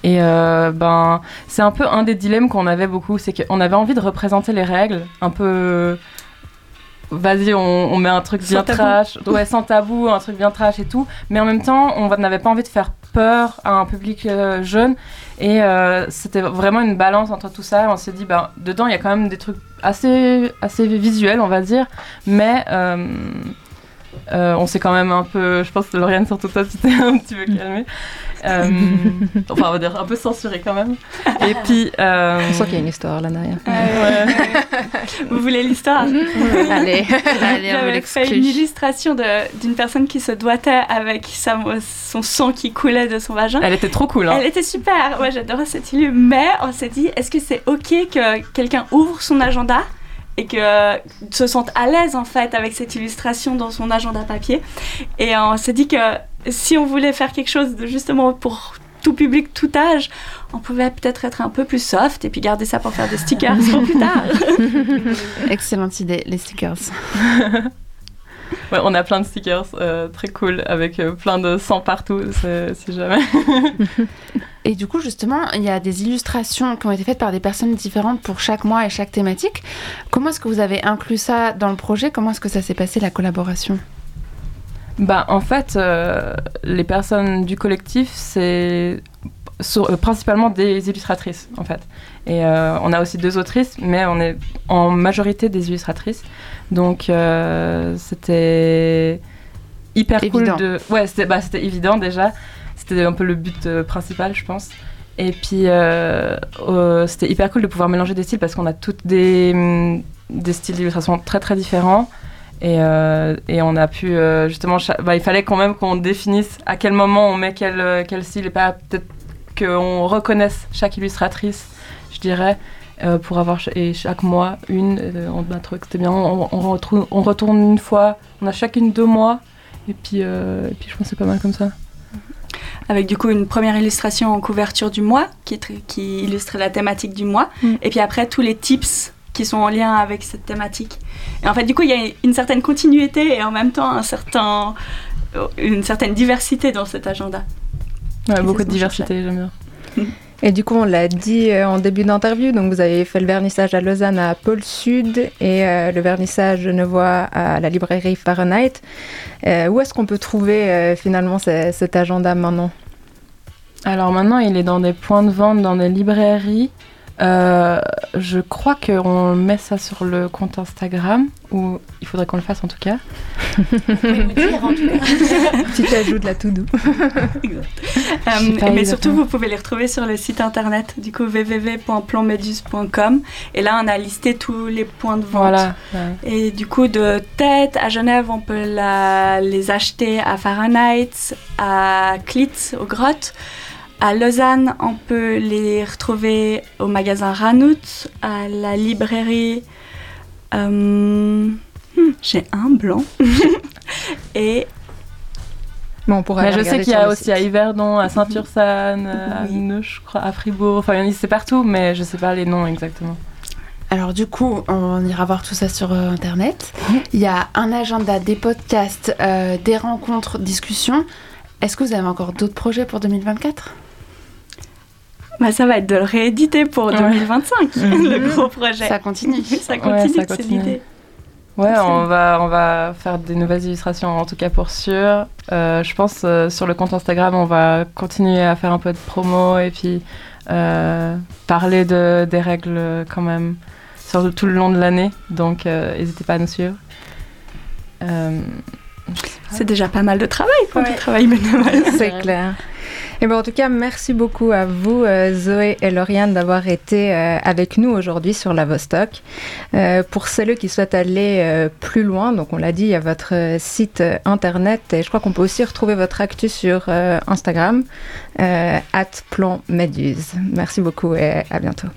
Et euh, ben, c'est un peu un des dilemmes qu'on avait beaucoup, c'est qu'on avait envie de représenter les règles, un peu. Vas-y, on, on met un truc Sans bien tabou. trash, ouais, sans tabou, un truc bien trash et tout. Mais en même temps, on n'avait pas envie de faire peur à un public euh, jeune. Et euh, c'était vraiment une balance entre tout ça. On s'est dit, ben, dedans, il y a quand même des trucs assez, assez visuels, on va dire. Mais euh, on s'est quand même un peu, je pense que Lauriane, surtout toi, tu t'es un petit peu calmée. Euh, enfin, on va dire un peu censurée quand même. Et puis. euh, On sent qu'il y a une histoire là derrière. ouais. Vous voulez l'histoire? Allez. Allez, on J'avais fait une illustration de- d'une personne qui se doigtait avec sa, son sang qui coulait de son vagin. Elle était trop cool. Hein. Elle était super, ouais, j'adorais cette illu. Mais on s'est dit, est-ce que c'est ok que quelqu'un ouvre son agenda et que euh, se sente à l'aise en fait avec cette illustration dans son agenda papier Et on s'est dit que si on voulait faire quelque chose de justement pour tout public, tout âge, on pouvait peut-être être un peu plus soft et puis garder ça pour faire des stickers pour plus tard. Excellente idée, les stickers. Ouais, on a plein de stickers euh, très cool avec euh, plein de sang partout, si jamais. Et du coup, justement, il y a des illustrations qui ont été faites par des personnes différentes pour chaque mois et chaque thématique. Comment est-ce que vous avez inclus ça dans le projet? Comment est-ce que ça s'est passé, la collaboration? Bah, en fait, euh, les personnes du collectif, c'est sur- euh, principalement des illustratrices, en fait. Et euh, on a aussi deux autrices, mais on est en majorité des illustratrices. Donc, euh, c'était hyper Évident. cool de... Ouais, c'était bah, c'était évident déjà. C'était un peu le but euh, principal, je pense. Et puis, euh, euh, c'était hyper cool de pouvoir mélanger des styles parce qu'on a toutes des, des styles d'illustration très très différents. Et, euh, et on a pu justement, bah, il fallait quand même qu'on définisse à quel moment on met quel, quel style et pas peut-être qu'on reconnaisse chaque illustratrice, je dirais, euh, pour avoir ch- et chaque mois une. euh, on a trouvé que c'était bien. On, on retrouve- on retourne une fois, on a chacune deux mois. Et puis, euh, et puis je pense que c'est pas mal comme ça. avec du coup une première illustration en couverture du mois qui, qui illustre la thématique du mois, Mm. et puis après tous les tips qui sont en lien avec cette thématique. Et en fait, du coup, il y a une certaine continuité et en même temps un certain, une certaine diversité dans cet agenda. Ouais, beaucoup de diversité, j'aime bien. Et du coup, on l'a dit euh, en début d'interview, donc vous avez fait le vernissage à Lausanne à Pôle Sud et euh, le vernissage genevois à la librairie Fahrenheit. Euh, où est-ce qu'on peut trouver finalement ce- cet agenda maintenant? Alors maintenant, il est dans des points de vente, dans des librairies. Euh, je crois qu'on met ça sur le compte Instagram, ou il faudrait qu'on le fasse en tout cas. Petit ajout de la to-do. Euh, mais surtout, vous pouvez les retrouver sur le site internet, du coup www.planmeduse.com. Et là, on a listé tous les points de vente. Voilà. ouais. Et du coup, de tête à Genève, on peut la- les acheter à Fahrenheit, à Klitz, aux grottes. À Lausanne, on peut les retrouver au magasin Ranout, à la librairie. euh, hmm, J'ai un blanc. Et Bon, on pourra Mais je sais qu'il y a aussi site. à Yverdon, à Saint-Ursanne, à Oui. Neuch, je crois, à Fribourg. Enfin, il y en a- c'est partout, mais je sais pas les noms exactement. Alors du coup, on ira voir tout ça sur euh, Internet. Il y a un agenda, des podcasts, euh, des rencontres, discussions. Est-ce que vous avez encore d'autres projets pour 2024 bah, ça va être de le rééditer pour Ouais. 2025, le gros projet. Ça continue. Ça Ouais, continue, ça c'est l'idée. Ouais, on va, on va faire des nouvelles illustrations, en tout cas pour sûr. Euh, je pense euh, sur le compte Instagram, on va continuer à faire un peu de promo et puis euh, parler de, des règles quand même sur tout le long de l'année. Donc, euh, n'hésitez pas à nous suivre. Euh. C'est déjà pas mal de travail pour Ouais. du travail bénévole. C'est clair. Et ben, en tout cas, merci beaucoup à vous, euh, Zoé et Lauriane, d'avoir été euh, avec nous aujourd'hui sur la Vostok. Euh, pour celles qui souhaitent aller plus loin, donc on l'a dit, il y a votre site internet et je crois qu'on peut aussi retrouver votre actu sur Instagram, @planméduse. Merci beaucoup et à bientôt.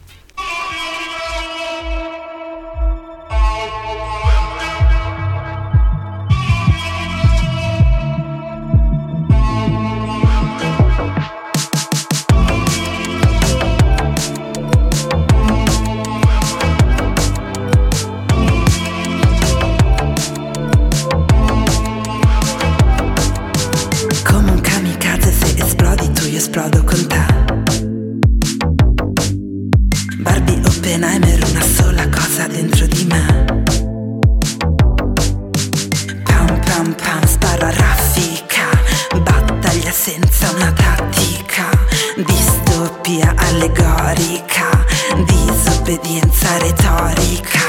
Distopia allegorica Disobbedienza retorica.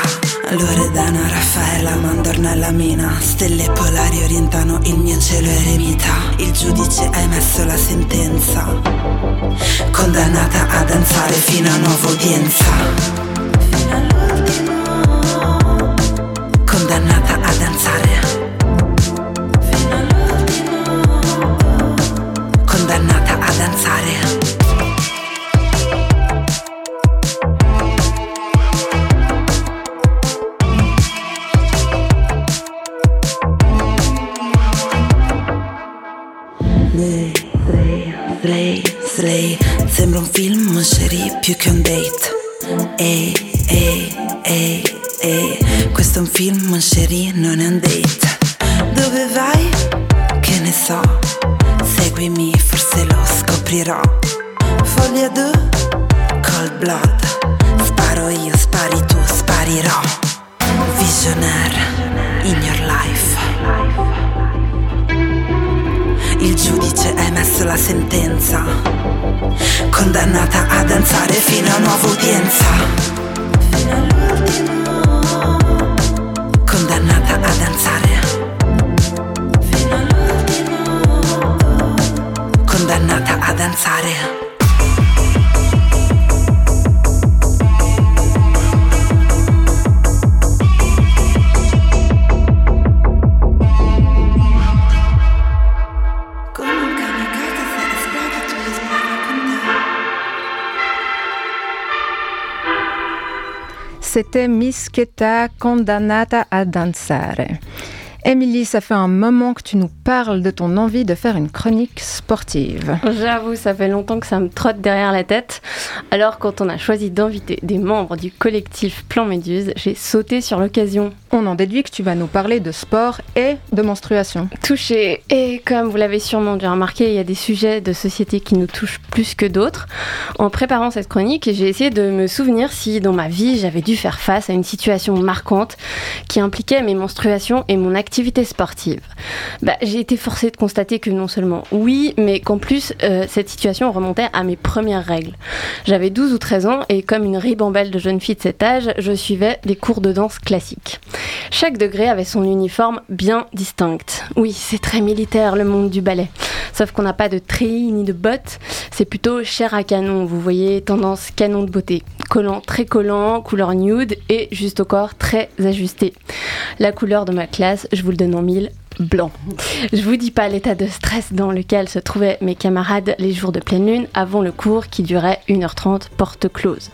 Loredana, Raffaella, Mandornella, Mina Stelle polari orientano il mio cielo eremita. Il giudice ha emesso la sentenza Condannata a danzare fino a nuova udienza. Fino all'ultimo. Condannata a danzare un film, C'était Miss Keta Condannata a danzare. Émilie, ça fait un moment que tu nous parles de ton envie de faire une chronique sportive. J'avoue, ça fait longtemps que ça me trotte derrière la tête. Alors, quand on a choisi d'inviter des membres du collectif Plan Méduse, j'ai sauté sur l'occasion. On en déduit que tu vas nous parler de sport et de menstruation. Touché. Et comme vous l'avez sûrement dû remarquer, il y a des sujets de société qui nous touchent plus que d'autres. En préparant cette chronique, j'ai essayé de me souvenir si dans ma vie j'avais dû faire face à une situation marquante qui impliquait mes menstruations et mon activité sportive. Bah, j'ai été forcée de constater que non seulement oui, mais qu'en plus euh, cette situation remontait à mes premières règles. J'avais 12 ou 13 ans et comme une ribambelle de jeunes filles de cet âge, je suivais des cours de danse classiques. Chaque degré avait son uniforme bien distinct. Oui, c'est très militaire le monde du ballet. Sauf qu'on n'a pas de treillis ni de bottes, c'est plutôt chair à canon, vous voyez, tendance canon de beauté. Collant très collant, couleur nude et juste au corps très ajusté. La couleur de ma classe, je vous le donne en mille, blanc. Je vous dis pas l'état de stress dans lequel se trouvaient mes camarades les jours de pleine lune avant le cours qui durait 1h30 porte close.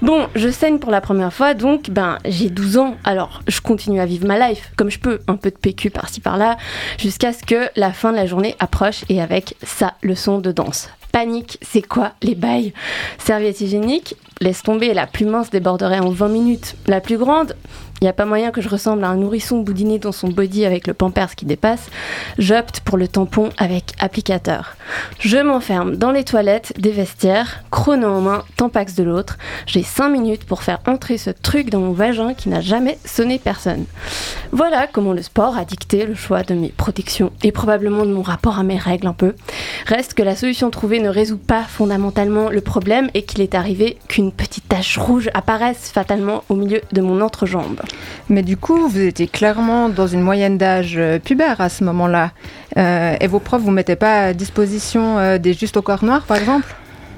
Bon, je saigne pour la première fois donc ben j'ai 12 ans alors je continue à vivre ma life comme je peux, un peu de PQ par-ci par-là jusqu'à ce que la fin de la journée approche et avec sa leçon de danse. Panique, c'est quoi les bails? Serviette hygiénique, laisse tomber, la plus mince déborderait en 20 minutes. La plus grande, il n'y a pas moyen que je ressemble à un nourrisson boudiné dans son body avec le pampers qui dépasse. J'opte pour le tampon avec applicateur. Je m'enferme dans les toilettes des vestiaires, chrono en main, tampax de l'autre. J'ai 5 minutes pour faire entrer ce truc dans mon vagin qui n'a jamais sonné personne. Voilà comment le sport a dicté le choix de mes protections et probablement de mon rapport à mes règles un peu. Reste que la solution trouvée ne résout pas fondamentalement le problème et qu'il est arrivé qu'une petite tache rouge apparaisse fatalement au milieu de mon entrejambe. Mais du coup, vous étiez clairement dans une moyenne d'âge euh, pubère à ce moment-là. Euh, et vos profs vous mettaient pas à disposition euh, des justes au corps noir, par exemple?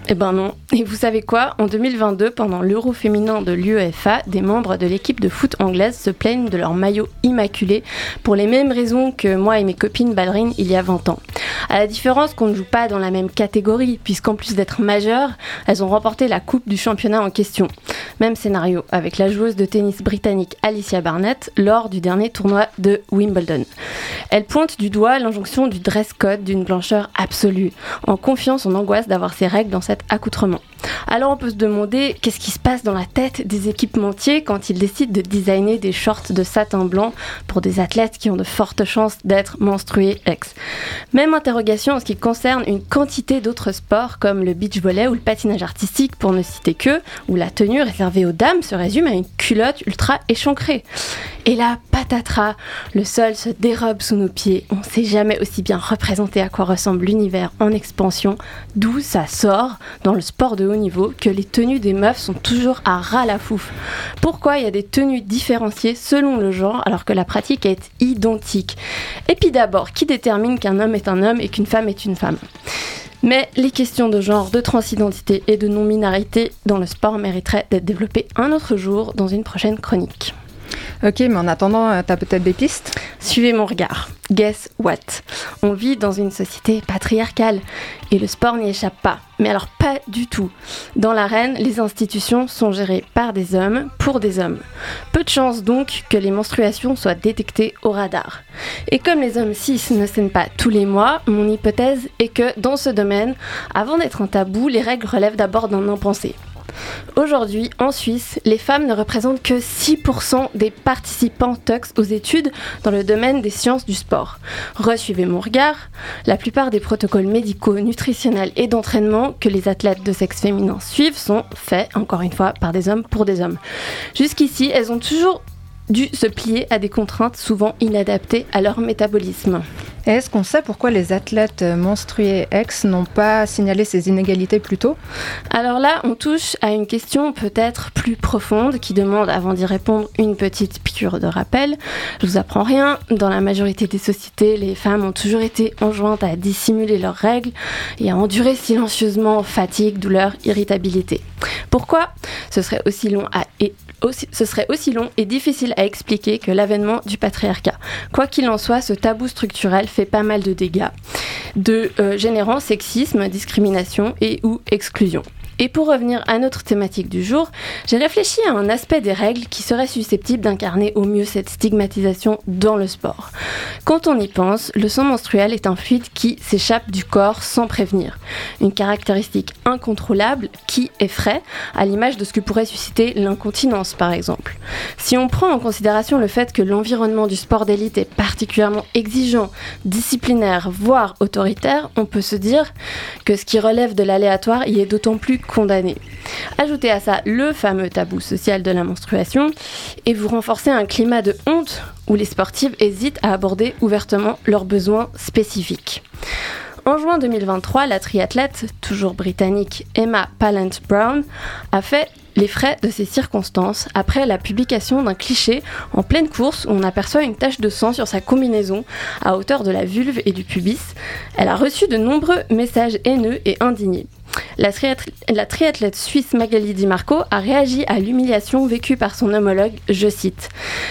Eh ben non. Et vous savez quoi? En 2022, pendant l'Euro féminin de l'UEFA, des membres de l'équipe de foot anglaise se plaignent de leur maillot immaculé pour les mêmes raisons que moi et mes copines ballerines il y a 20 ans. À la différence qu'on ne joue pas dans la même catégorie, puisqu'en plus d'être majeures, elles ont remporté la coupe du championnat en question. Même scénario avec la joueuse de tennis britannique Alicia Barnett lors du dernier tournoi de Wimbledon. Elle pointe du doigt l'injonction du dress code d'une blancheur absolue, en confiant son angoisse d'avoir ses règles dans accoutrement. Alors on peut se demander qu'est-ce qui se passe dans la tête des équipementiers quand ils décident de designer des shorts de satin blanc pour des athlètes qui ont de fortes chances d'être menstrués ex? Même interrogation en ce qui concerne une quantité d'autres sports comme le beach volley ou le patinage artistique pour ne citer que, où la tenue réservée aux dames se résume à une culotte ultra échancrée. Et là, patatras, le sol se dérobe sous nos pieds. On sait jamais aussi bien représenter à quoi ressemble l'univers en expansion, d'où ça sort dans le sport de haut niveau que les tenues des meufs sont toujours à ras la fouf. Pourquoi il y a des tenues différenciées selon le genre alors que la pratique est identique? Et puis d'abord, qui détermine qu'un homme est un homme et qu'une femme est une femme? Mais les questions de genre, de transidentité et de non-binarité dans le sport mériteraient d'être développées un autre jour dans une prochaine chronique. Ok, mais en attendant, euh, t'as peut-être des pistes? Suivez mon regard. Guess what? On vit dans une société patriarcale et le sport n'y échappe pas. Mais alors pas du tout. Dans l'arène, les institutions sont gérées par des hommes pour des hommes. Peu de chance donc que les menstruations soient détectées au radar. Et comme les hommes cis ne saignent pas tous les mois, mon hypothèse est que dans ce domaine, avant d'être un tabou, les règles relèvent d'abord d'un impensé. Aujourd'hui, en Suisse, les femmes ne représentent que 6% des participants TOX aux études dans le domaine des sciences du sport. Resuivez mon regard, la plupart des protocoles médicaux, nutritionnels et d'entraînement que les athlètes de sexe féminin suivent sont faits, encore une fois, par des hommes pour des hommes. Jusqu'ici, elles ont toujours dû se plier à des contraintes souvent inadaptées à leur métabolisme. Est-ce qu'on sait pourquoi les athlètes menstrués ex n'ont pas signalé ces inégalités plus tôt? Alors là, on touche à une question peut-être plus profonde qui demande, avant d'y répondre, une petite piqûre de rappel. Je vous apprends rien. Dans la majorité des sociétés, les femmes ont toujours été enjointes à dissimuler leurs règles et à endurer silencieusement fatigue, douleur, irritabilité. Pourquoi? Ce serait aussi long à et ce serait aussi long et difficile à expliquer que l'avènement du patriarcat. Quoi qu'il en soit, ce tabou structurel fait pas mal de dégâts, de euh, générant sexisme, discrimination et ou exclusion. Et pour revenir à notre thématique du jour, j'ai réfléchi à un aspect des règles qui serait susceptible d'incarner au mieux cette stigmatisation dans le sport. Quand on y pense, le sang menstruel est un fluide qui s'échappe du corps sans prévenir. Une caractéristique incontrôlable qui effraie, à l'image de ce que pourrait susciter l'incontinence par exemple. Si on prend en considération le fait que l'environnement du sport d'élite est particulièrement exigeant, disciplinaire, voire autoritaire, on peut se dire que ce qui relève de l'aléatoire y est d'autant plus condamné. Ajoutez à ça le fameux tabou social de la menstruation et vous renforcez un climat de honte où les sportives hésitent à aborder ouvertement leurs besoins spécifiques. En juin 2023, la triathlète, toujours britannique Emma Pallant Brown, a fait les frais de ces circonstances après la publication d'un cliché en pleine course où on aperçoit une tache de sang sur sa combinaison à hauteur de la vulve et du pubis. Elle a reçu de nombreux messages haineux et indignés. La, triathlète suisse Magali Di Marco a réagi à l'humiliation vécue par son homologue, je cite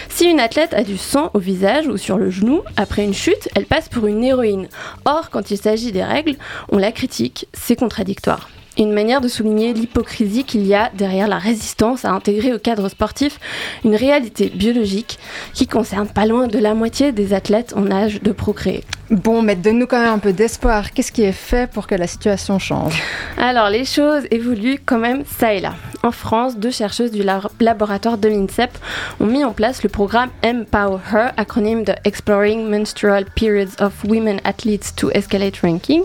Si une athlète a du sang au visage ou sur le genou après une chute, elle passe pour une héroïne. Or, quand il s'agit des règles, on la critique, c'est contradictoire une manière de souligner l'hypocrisie qu'il y a derrière la résistance à intégrer au cadre sportif une réalité biologique qui concerne pas loin de la moitié des athlètes en âge de procréer. Bon, mais donne-nous quand même un peu d'espoir. Qu'est-ce qui est fait pour que la situation change? Alors, les choses évoluent quand même ça et là. En France, deux chercheuses du laboratoire de l'INSEP ont mis en place le programme Empower Her, acronyme de Exploring Menstrual Periods of Women Athletes to Escalate Ranking.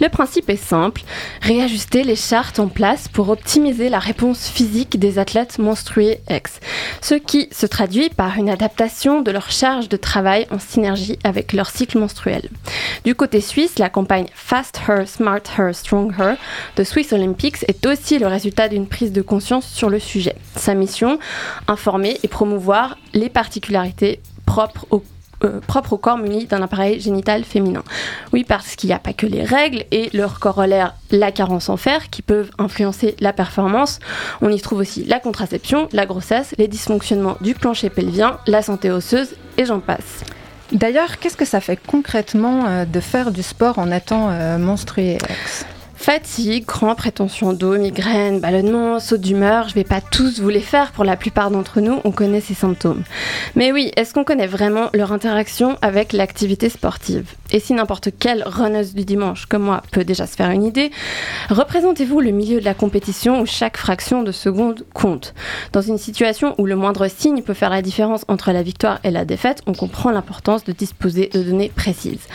Le principe est simple, réajuster les chartes en place pour optimiser la réponse physique des athlètes menstrués ex, ce qui se traduit par une adaptation de leur charge de travail en synergie avec leur cycle menstruel. Du côté suisse, la campagne Fast Her, Smart Her, Strong Her de Swiss Olympics est aussi le résultat d'une prise de conscience sur le sujet. Sa mission, informer et promouvoir les particularités propres au euh, propre au corps muni d'un appareil génital féminin. Oui, parce qu'il n'y a pas que les règles et leur corollaire, la carence en fer, qui peuvent influencer la performance. On y trouve aussi la contraception, la grossesse, les dysfonctionnements du plancher pelvien, la santé osseuse et j'en passe. D'ailleurs, qu'est-ce que ça fait concrètement euh, de faire du sport en étant euh, menstrué Fatigue, crampes, prétention d'eau, migraine, ballonnement, saut d'humeur, je vais pas tous vous les faire, pour la plupart d'entre nous, on connaît ces symptômes. Mais oui, est-ce qu'on connaît vraiment leur interaction avec l'activité sportive? Et si n'importe quelle runneuse du dimanche, comme moi, peut déjà se faire une idée, représentez-vous le milieu de la compétition où chaque fraction de seconde compte? Dans une situation où le moindre signe peut faire la différence entre la victoire et la défaite, on comprend l'importance de disposer de données précises.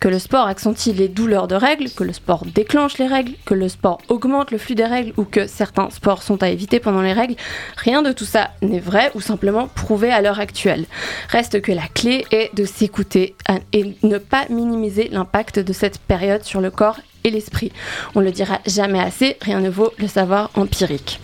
Que le sport accentue les douleurs de règles, que le sport déclenche les règles, que le sport augmente le flux des règles ou que certains sports sont à éviter pendant les règles, rien de tout ça n'est vrai ou simplement prouvé à l'heure actuelle. Reste que la clé est de s'écouter et ne pas minimiser l'impact de cette période sur le corps et l'esprit. On le dira jamais assez, rien ne vaut le savoir empirique.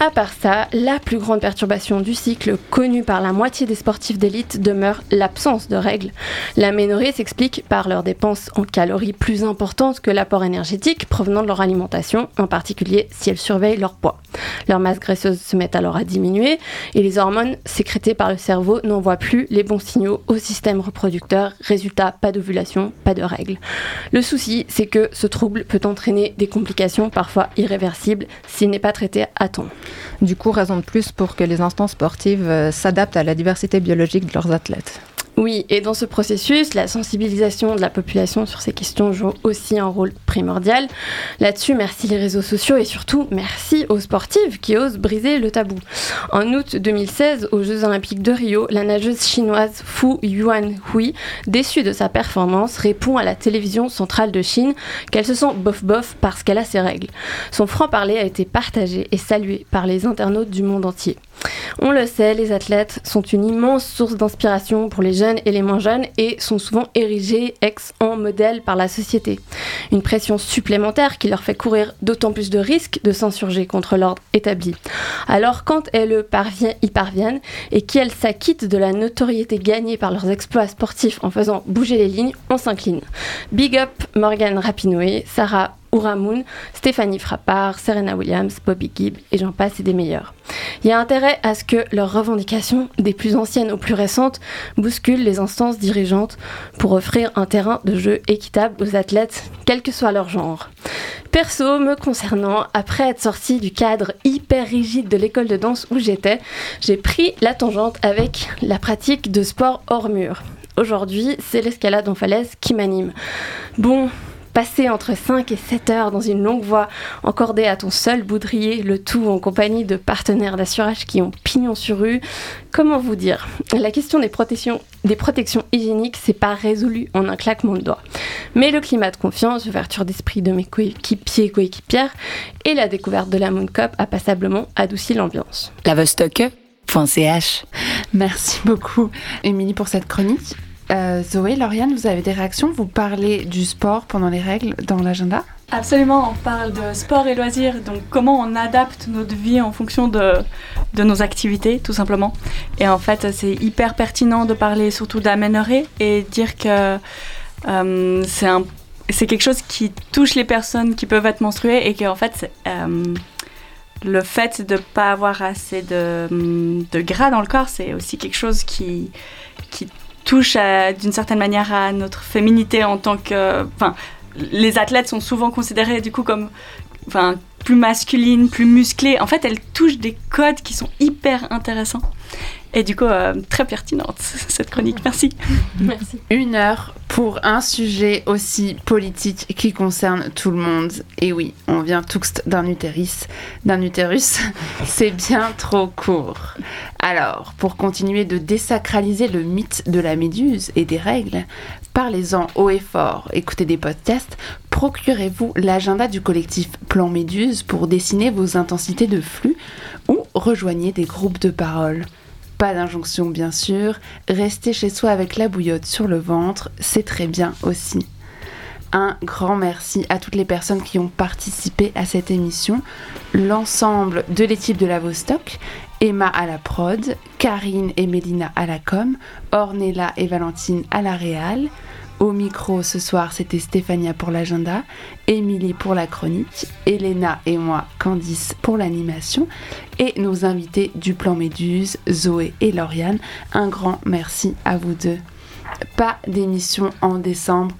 À part ça, la plus grande perturbation du cycle connue par la moitié des sportifs d'élite demeure l'absence de règles. La ménorrhée s'explique par leurs dépenses en calories plus importantes que l'apport énergétique provenant de leur alimentation, en particulier si elles surveillent leur poids. Leur masse graisseuse se met alors à diminuer et les hormones sécrétées par le cerveau n'envoient plus les bons signaux au système reproducteur. Résultat, pas d'ovulation, pas de règles. Le souci, c'est que ce trouble peut entraîner des complications parfois irréversibles s'il n'est pas traité à temps. Du coup, raison de plus pour que les instances sportives euh, s'adaptent à la diversité biologique de leurs athlètes. Oui, et dans ce processus, la sensibilisation de la population sur ces questions joue aussi un rôle primordial. Là-dessus, merci les réseaux sociaux et surtout merci aux sportives qui osent briser le tabou. En août 2016, aux Jeux Olympiques de Rio, la nageuse chinoise Fu Yuan Hui, déçue de sa performance, répond à la télévision centrale de Chine qu'elle se sent bof-bof parce qu'elle a ses règles. Son franc-parler a été partagé et salué par les internautes du monde entier. On le sait, les athlètes sont une immense source d'inspiration pour les jeunes et les moins jeunes et sont souvent érigés ex en modèle par la société. Une pression supplémentaire qui leur fait courir d'autant plus de risques de s'insurger contre l'ordre établi. Alors quand elles y parviennent et qu'elles s'acquittent de la notoriété gagnée par leurs exploits sportifs en faisant bouger les lignes, on s'incline. Big up Morgan Rapinoe, Sarah Uramoun, Stéphanie Frappard, Serena Williams, Bobby Gibb et j'en passe et des meilleurs. Il y a intérêt à ce que leurs revendications, des plus anciennes aux plus récentes, bousculent les instances dirigeantes pour offrir un terrain de jeu équitable aux athlètes, quel que soit leur genre. Perso, me concernant, après être sortie du cadre hyper rigide de l'école de danse où j'étais, j'ai pris la tangente avec la pratique de sport hors mur. Aujourd'hui, c'est l'escalade en falaise qui m'anime. Bon, passer entre 5 et 7 heures dans une longue voie encordée à ton seul boudrier, le tout en compagnie de partenaires d'assurage qui ont pignon sur rue, comment vous dire? La question des protections, des protections hygiéniques, c'est pas résolu en un claquement de doigts. Mais le climat de confiance, l'ouverture d'esprit de mes coéquipiers et coéquipières et la découverte de la Moon Cup a passablement adouci l'ambiance. La Vostok.ch Merci beaucoup, Émilie, pour cette chronique. Euh, Zoé, Lauriane, vous avez des réactions? Vous parlez du sport pendant les règles dans l'agenda? Absolument, on parle de sport et loisirs, donc comment on adapte notre vie en fonction de, de nos activités, tout simplement. Et en fait, c'est hyper pertinent de parler surtout d'aménorrhée et dire que euh, c'est un c'est quelque chose qui touche les personnes qui peuvent être menstruées et que en fait euh, le fait de ne pas avoir assez de, de, gras dans le corps c'est aussi quelque chose qui qui touche d'une certaine manière à notre féminité en tant que enfin les athlètes sont souvent considérés du coup comme enfin plus masculines plus musclées. En fait elles touchent des codes qui sont hyper intéressants et du coup, euh, très pertinente cette chronique. Merci. Merci. Une heure pour un sujet aussi politique qui concerne tout le monde. Et oui, on vient tous d'un utérus. D'un utérus, c'est bien trop court. Alors, pour continuer de désacraliser le mythe de la méduse et des règles, parlez-en haut et fort, écoutez des podcasts, procurez-vous l'agenda du collectif Plan Méduse pour dessiner vos intensités de flux ou rejoignez des groupes de parole. Pas d'injonction bien sûr, rester chez soi avec la bouillotte sur le ventre, c'est très bien aussi. Un grand merci à toutes les personnes qui ont participé à cette émission, l'ensemble de l'équipe de la Vostok, Emma à la prod, Karine et Mélina à la com, Ornella et Valentine à la réal, au micro ce soir, c'était Stéphania pour l'agenda, Émilie pour la chronique, Elena et moi, Candice pour l'animation, et nos invités du plan Méduse, Zoé et Lauriane. Un grand merci à vous deux. Pas d'émission en décembre.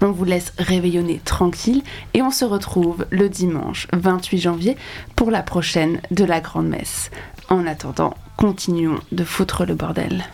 On vous laisse réveillonner tranquille et on se retrouve le dimanche 28 janvier pour la prochaine de la Grande Messe. En attendant, continuons de foutre le bordel.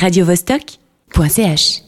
radiovostok.ch